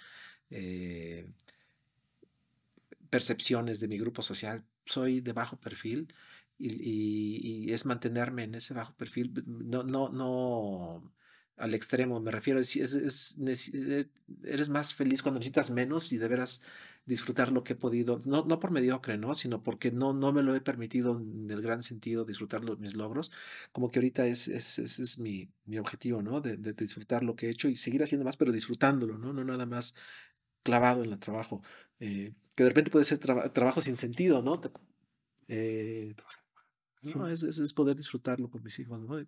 A: percepciones de mi grupo social. Soy de bajo perfil y, es mantenerme en ese bajo perfil, no, no, no al extremo, me refiero, es, es, eh, eres más feliz cuando necesitas menos y de veras disfrutar lo que he podido, no, no por mediocre, ¿no? sino porque no, no me lo he permitido en el gran sentido disfrutar los, mis logros, como que ahorita es, es, es mi, mi, objetivo, ¿no? De, de, disfrutar lo que he hecho y seguir haciendo más, pero disfrutándolo, ¿no? No nada más clavado en el trabajo, eh, que de repente puede ser trabajo sin sentido, ¿no? Eh, no, es, es, poder disfrutarlo con mis hijos. ¿no?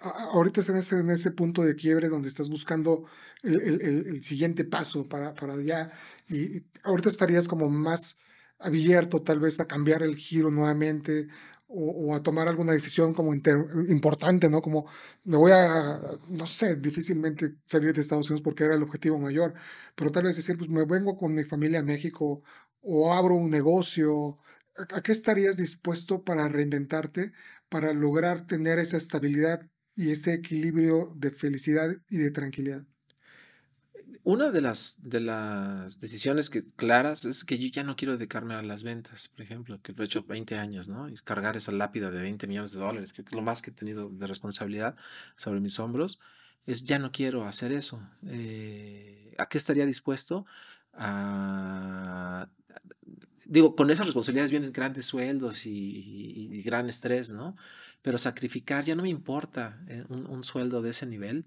B: Ahorita estás en ese, punto de quiebre donde estás buscando el, el, el siguiente paso para, para allá y ahorita estarías como más abierto tal vez a cambiar el giro nuevamente o, o a tomar alguna decisión como importante, ¿no? Como me voy a, no sé, difícilmente salir de Estados Unidos porque era el objetivo mayor, pero tal vez decir, pues me vengo con mi familia a México o abro un negocio ¿a qué estarías dispuesto para reinventarte, para lograr tener esa estabilidad y ese equilibrio de felicidad y de tranquilidad?
A: Una de las, de las decisiones que, claras es que yo ya no quiero dedicarme a las ventas, por ejemplo, que lo he hecho 20 años, ¿no? Y cargar esa lápida de 20 millones de dólares, que es lo más que he tenido de responsabilidad sobre mis hombros, es ya no quiero hacer eso. Eh, ¿A qué estaría dispuesto? A digo, con esas responsabilidades vienen grandes sueldos y, gran estrés, ¿no? Pero sacrificar ya no me importa eh, un, sueldo de ese nivel.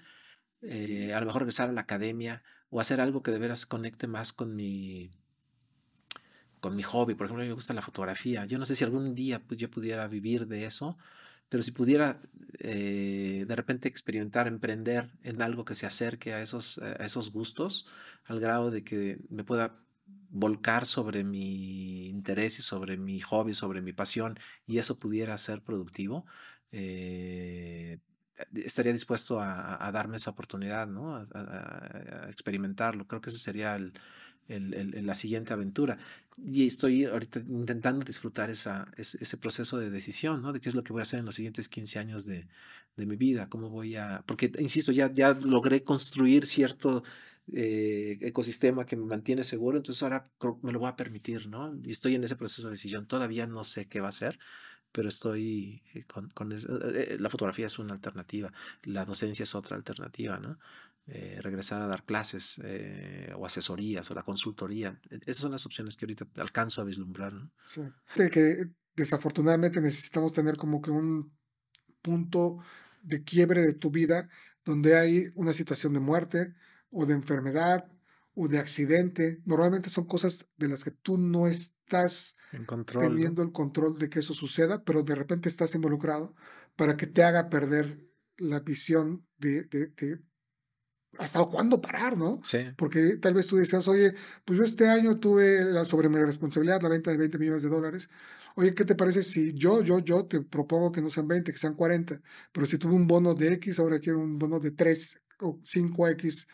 A: Eh, a lo mejor regresar a la academia o hacer algo que de veras conecte más con mi, con mi hobby. Por ejemplo, a mí me gusta la fotografía. Yo no sé si algún día pues, yo pudiera vivir de eso, pero si pudiera eh, de repente experimentar, emprender en algo que se acerque a esos, a esos gustos, al grado de que me pueda volcar sobre mi interés y sobre mi hobby, sobre mi pasión, y eso pudiera ser productivo, eh, estaría dispuesto a, darme esa oportunidad, ¿no? A, experimentarlo. Creo que esa sería el, la siguiente aventura. Y estoy ahorita intentando disfrutar esa, ese, proceso de decisión, ¿no? De qué es lo que voy a hacer en los siguientes 15 años de, de mi vida, cómo voy a... Porque, insisto, ya, ya logré construir cierto eh, ecosistema que me mantiene seguro, entonces ahora me lo voy a permitir, ¿no? Y estoy en ese proceso de decisión. Todavía no sé qué va a ser, pero estoy eh, con, con eh, la fotografía es una alternativa, la docencia es otra alternativa, ¿no? regresar a dar clases o asesorías o la consultoría. E, esas son las opciones que ahorita alcanzo a vislumbrar, ¿no?
B: Sí. que desafortunadamente necesitamos tener como que un punto de quiebre de tu vida donde hay una situación de muerte, o de enfermedad o de accidente. Normalmente son cosas de las que tú no estás teniendo el control de que eso suceda, pero de repente estás involucrado para que te haga perder la visión de, de, hasta cuándo parar, ¿no?
A: Sí.
B: Porque tal vez tú decías, oye, pues yo este año tuve sobre mi responsabilidad la venta de 20 millones de dólares. Oye, ¿qué te parece si yo, yo, yo te propongo que no sean 20, que sean 40? Pero si tuve un bono de X, ahora quiero un bono de 3 o 5X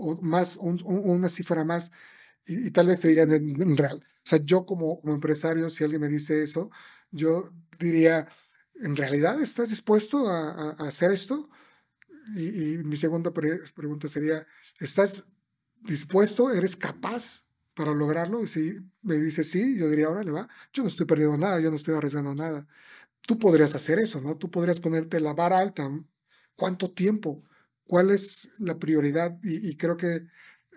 B: o más, una cifra más, y, tal vez te dirían en, real. O sea, yo como, empresario, si alguien me dice eso, yo diría, ¿en realidad estás dispuesto a, hacer esto? Y, mi segunda pregunta sería, ¿estás dispuesto? ¿Eres capaz para lograrlo? Y si me dice sí, yo diría, ahora le va, yo no estoy perdiendo nada, yo no estoy arriesgando nada. Tú podrías hacer eso, ¿no? Tú podrías ponerte la vara alta. ¿Cuánto tiempo? Cuál es la prioridad y, creo que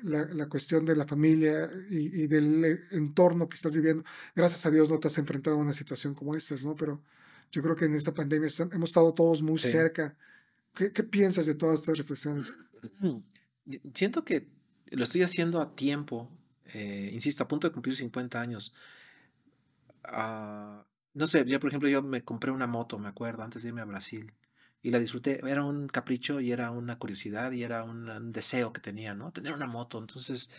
B: la, cuestión de la familia y, del entorno que estás viviendo, gracias a Dios no te has enfrentado a una situación como esta, ¿no? Pero Yo creo que en esta pandemia hemos estado todos muy
A: Sí.
B: cerca. ¿Qué, qué piensas de todas estas reflexiones?
A: Y- Siento que lo estoy haciendo a tiempo. eh, insisto, a punto de cumplir 50 años. Ah, no sé, yo por ejemplo, yo me compré una moto, me acuerdo, antes de irme a Brasil. Y la disfruté. Era un capricho y era una curiosidad y era un, un deseo que tenía, ¿no? Tener una moto. Entonces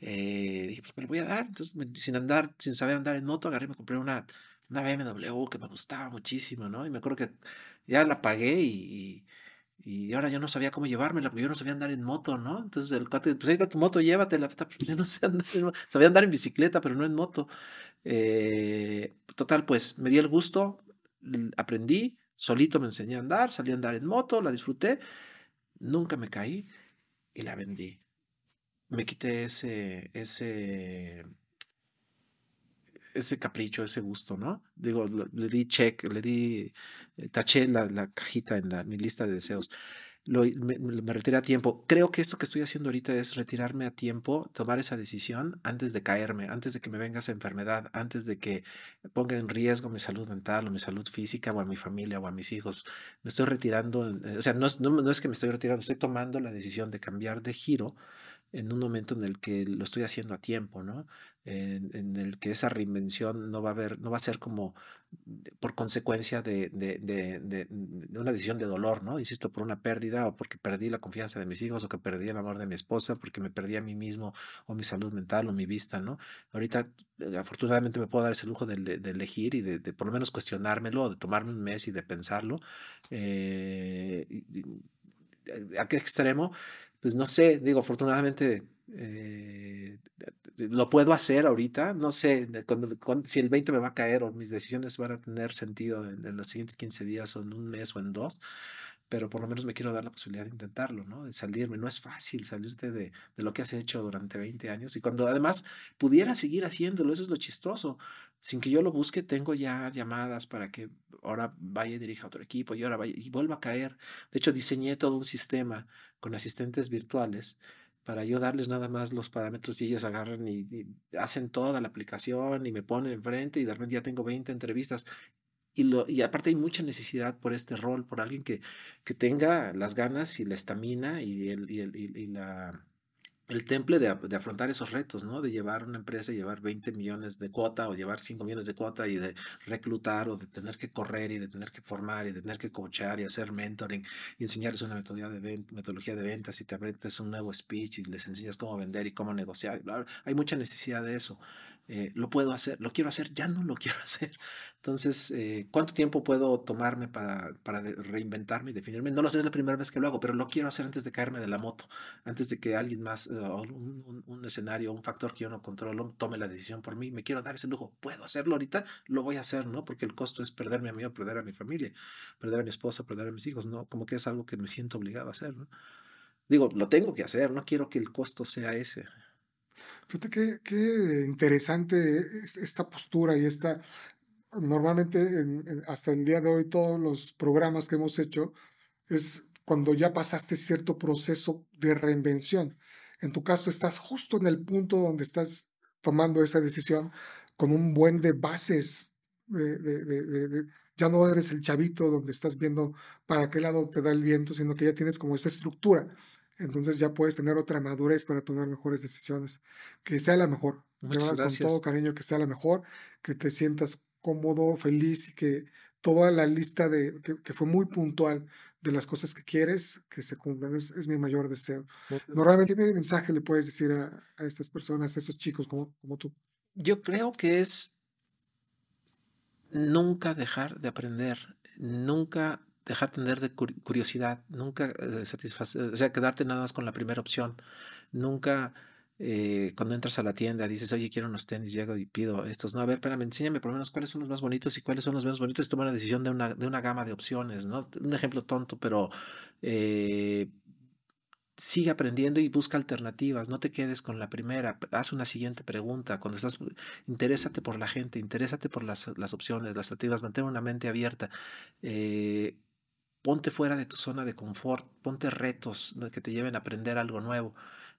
A: eh, dije, pues me lo voy a dar. Entonces, sin andar, sin saber andar en moto, agarré y me compré una, una BMW que me gustaba muchísimo, ¿no? Y me acuerdo que ya la pagué y, y, y ahora yo no sabía cómo llevármela porque yo no sabía andar en moto, ¿no? Entonces el cuate, pues ahí está tu moto, llévatela. Pues yo no sé andar en Sabía andar en bicicleta, pero no en moto. Eh, total, pues me di el gusto, aprendí, solito me enseñé a andar, salí a andar en moto, la disfruté, nunca me caí y la vendí. Me quité ese, ese, ese capricho, ese gusto, ¿no? Digo, le di check, le di, eh, taché la, la cajita en la, mi lista de deseos. Lo, me, me- a tiempo. Creo que esto que estoy haciendo ahorita es retirarme a tiempo, tomar esa decisión antes de caerme, antes de que me venga esa enfermedad, antes de que ponga en riesgo mi salud mental o mi salud física o a mi familia o a mis hijos. Me estoy retirando, eh, o sea, no no, no es que me estoy retirando, estoy tomando la decisión de cambiar de giro en un momento en el que lo estoy haciendo a tiempo, ¿no? En, en el que esa reinvención no va a haber, no va a ser como por consecuencia de, de, de, de- una decisión de dolor, ¿no? Insisto, por una pérdida o porque perdí la confianza de mis hijos o que perdí el amor de mi esposa, porque me perdí a mí mismo o mi salud mental o mi vista, ¿no? Ahorita, eh, afortunadamente, me puedo dar ese lujo de, elegir y de, por lo menos cuestionármelo, o de tomarme un mes y de pensarlo. eh, y- ¿A qué extremo? Pues no sé, digo, afortunadamente eh, lo puedo hacer ahorita, no sé cuándo- si el 20 me va a caer o mis decisiones van a tener sentido en, en los siguientes 15 días o en un mes o en dos, pero por lo menos me quiero dar la posibilidad de intentarlo, ¿no? De salirme. No es fácil salirte de, de lo que has hecho durante 20 años y cuando además pudiera seguir haciéndolo, eso es lo chistoso. Sin que yo lo busque, tengo ya llamadas para que ahora vaya y dirija a otro equipo y ahora vaya y vuelva a caer. De hecho, diseñé todo un sistema con asistentes virtuales para yo darles nada más los parámetros y ellos agarran y, hacen toda la aplicación y me ponen enfrente y de repente ya tengo 20 entrevistas. Y, lo, y aparte hay mucha necesidad por este rol, por alguien que, que tenga las ganas y la estamina y, el, y, el, y la, el temple de, de, afrontar esos retos, ¿no? De llevar una empresa, llevar 20 millones de cuota o llevar 5 millones de cuota y de reclutar o de tener que correr y de tener que formar y de tener que coachar y hacer mentoring y enseñarles una metodología de, venta, metodología de ventas y te aprendes un nuevo speech y les enseñas cómo vender y cómo negociar. Bla, bla. Hay mucha necesidad de eso. Eh, lo puedo hacer, lo quiero hacer, ya no lo quiero hacer. Entonces, eh, ¿cuánto tiempo puedo tomarme para, para reinventarme y definirme? No lo sé, es la primera vez que lo hago, pero lo quiero hacer antes de caerme de la moto, antes de que alguien más, uh, un, un, un, escenario, un factor que yo no controlo, tome la decisión por mí. Me quiero dar ese lujo. ¿Puedo hacerlo ahorita? Lo voy a hacer, ¿no? Porque el costo es perderme a mí o perder a mi familia, perder a mi esposa, perder a mis hijos, ¿no? Como que es algo que me siento obligado a hacer, ¿no? Digo, lo tengo que hacer, no quiero que el costo sea ese.
B: Fíjate qué, qué interesante es esta postura y esta, normalmente en, en, hasta el día de hoy todos los programas que hemos hecho es cuando ya pasaste cierto proceso de reinvención. En tu caso estás justo en el punto donde estás tomando esa decisión con un buen de bases. De, de, de, ya no eres el chavito donde estás viendo para qué lado te da el viento, sino que ya tienes como esa estructura entonces ya puedes tener otra madurez para tomar mejores decisiones. Que sea la mejor.
A: Muchas gracias.
B: Con todo cariño, que sea la mejor, que te sientas cómodo, feliz y que toda la lista de, que, que fue muy puntual de las cosas que quieres, que se cumplan. Es, es mi mayor deseo. Normalmente, ¿qué mensaje le puedes decir a, a estas personas, a estos chicos como, como tú?
A: Yo creo que es nunca dejar de aprender, nunca dejar tener de curiosidad, nunca eh, satisfacer, o sea, quedarte nada más con la primera opción, nunca eh, cuando entras a la tienda dices, oye, quiero unos tenis, llego y pido estos, no, a ver, espérame, enséñame por lo menos cuáles son los más bonitos y cuáles son los menos bonitos, y toma una decisión de una, de una gama de opciones, ¿no? Un ejemplo tonto, pero eh, sigue aprendiendo y busca alternativas, no te quedes con la primera, haz una siguiente pregunta, cuando estás, interésate por la gente, interésate por las, las opciones, las alternativas, mantén una mente abierta, eh, ponte fuera de tu zona de confort, ponte retos que te lleven a aprender algo nuevo.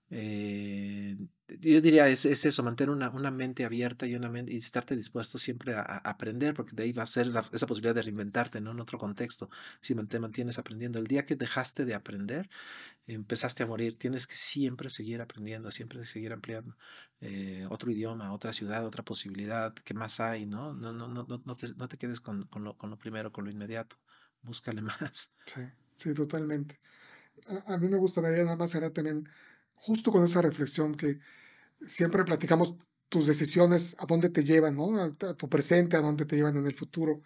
A: Eh, yo diría es, es eso, mantener una, una, mente abierta y, una mente, y estarte dispuesto siempre a, a, aprender, porque de ahí va a ser la, esa posibilidad de reinventarte ¿no? en otro contexto, si te mantienes aprendiendo. El día que dejaste de aprender, empezaste a morir, tienes que siempre seguir aprendiendo, siempre seguir ampliando. Eh, otro idioma, otra ciudad, otra posibilidad, ¿qué más hay? No, no, no, no, no, te, no te quedes con, con, lo, con lo primero, con lo inmediato, búscale más.
B: Sí, sí, totalmente. A, mí me gustaría nada más era también justo con esa reflexión que siempre platicamos tus decisiones, a dónde te llevan, ¿no? A, tu presente, a dónde te llevan en el futuro.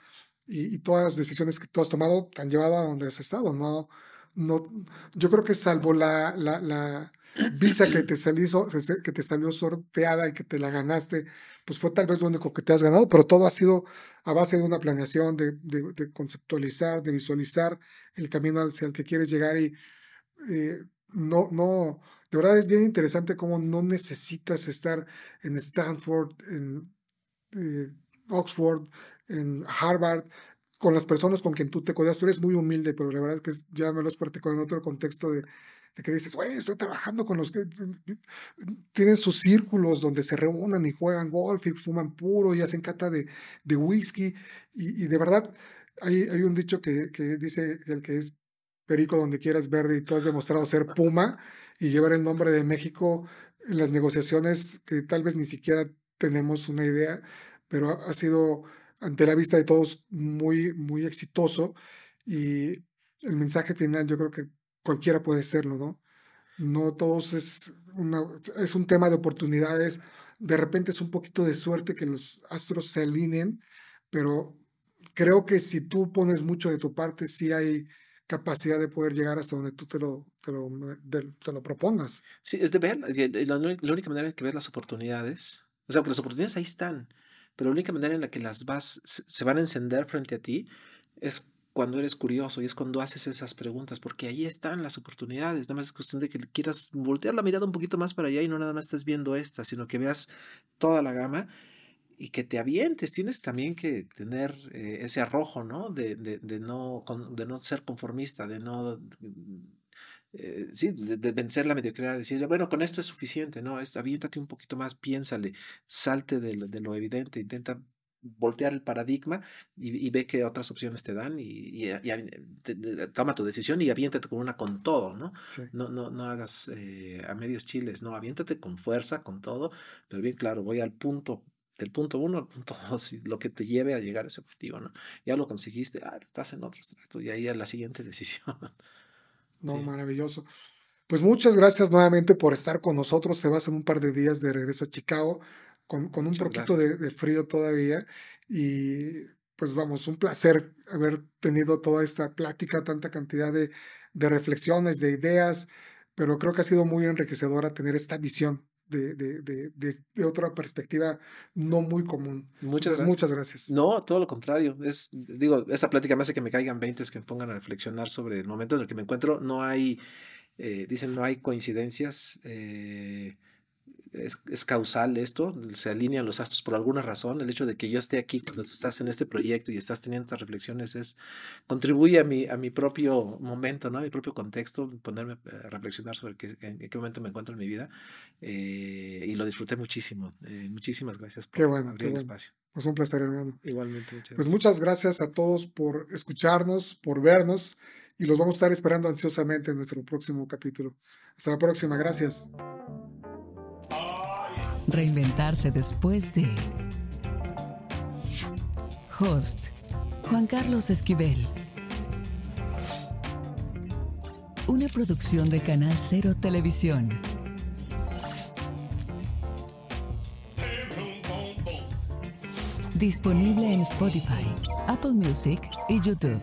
B: Y, y, todas las decisiones que tú has tomado te han llevado a donde has estado, ¿no? no yo creo que salvo la, la, la visa que te, salió, que te salió sorteada y que te la ganaste, pues fue tal vez lo único que te has ganado, pero todo ha sido a base de una planeación, de, conceptualizar, de visualizar el camino hacia el que quieres llegar y eh, no, no, de verdad es bien interesante cómo no necesitas estar en Stanford, en eh, Oxford, en Harvard, con las personas con quien tú te codeas. Tú eres muy humilde, pero la verdad es que ya me lo has platicado en otro contexto de, de que dices, güey, estoy trabajando con los que tienen sus círculos donde se reúnan y juegan golf y fuman puro y hacen cata de, de whisky. Y, y, de verdad, hay, hay un dicho que, que dice el que es perico donde quieras verde y tú has demostrado ser puma y llevar el nombre de México en las negociaciones que tal vez ni siquiera tenemos una idea, pero ha, sido ante la vista de todos muy, muy exitoso y el mensaje final yo creo que cualquiera puede serlo, ¿no? No todos es, una, es un tema de oportunidades, de repente es un poquito de suerte que los astros se alineen, pero creo que si tú pones mucho de tu parte, sí hay capacidad de poder llegar hasta donde tú te lo, te lo, te lo propongas.
A: Sí, es de ver, la, la, única manera en que ves las oportunidades, o sea, porque las oportunidades ahí están, pero la única manera en la que las vas, se van a encender frente a ti es cuando eres curioso y es cuando haces esas preguntas, porque ahí están las oportunidades, nada más es cuestión de que quieras voltear la mirada un poquito más para allá y no nada más estés viendo esta, sino que veas toda la gama y que te avientes. Tienes también que tener eh, ese arrojo, ¿no? De, no, ser conformista, de no... Eh, sí, de, de, vencer la mediocridad, decir, bueno, con esto es suficiente, ¿no? Es, aviéntate un poquito más, piénsale, salte de lo evidente, intenta voltear el paradigma y, y, ve qué otras opciones te dan y, y, y te, te, toma tu decisión y aviéntate con una con todo, ¿no?
B: Sí.
A: No, no, no hagas eh, a medios chiles, no, aviéntate con fuerza, con todo, pero bien claro, voy al punto del punto uno al punto dos lo que te lleve a llegar a ese objetivo, ¿no? Ya lo conseguiste, ah, estás en otro estrato y ahí a la siguiente decisión.
B: No, sí. maravilloso. Pues muchas gracias nuevamente por estar con nosotros. Te vas en un par de días de regreso a Chicago con, con un muchas poquito de, de, frío todavía y pues vamos, un placer haber tenido toda esta plática, tanta cantidad de, de reflexiones, de ideas, pero creo que ha sido muy enriquecedora tener esta visión de, de, de, de, otra perspectiva no muy común.
A: Muchas,
B: Entonces,
A: gracias.
B: muchas gracias.
A: No, todo lo contrario. Es, digo, esta plática me hace que me caigan 20 que me pongan a reflexionar sobre el momento en el que me encuentro. No hay, eh, dicen, no hay coincidencias. Eh, es, es, causal esto, se alinean los astros por alguna razón. El hecho de que yo esté aquí cuando estás en este proyecto y estás teniendo estas reflexiones es contribuye a mi, a mi propio momento, ¿no? a mi propio contexto, ponerme a reflexionar sobre qué, en, qué momento me encuentro en mi vida. Eh, y lo disfruté muchísimo. Eh, muchísimas gracias por
B: qué bueno,
A: abrir
B: qué
A: el
B: bueno.
A: espacio.
B: Pues un placer, hermano.
A: Igualmente. Muchas
B: pues muchas gracias a todos por escucharnos, por vernos y los vamos a estar esperando ansiosamente en nuestro próximo capítulo. Hasta la próxima, gracias.
C: Reinventarse después de Host Juan Carlos Esquivel. Una producción de Canal Cero Televisión. Disponible en Spotify, Apple Music y YouTube.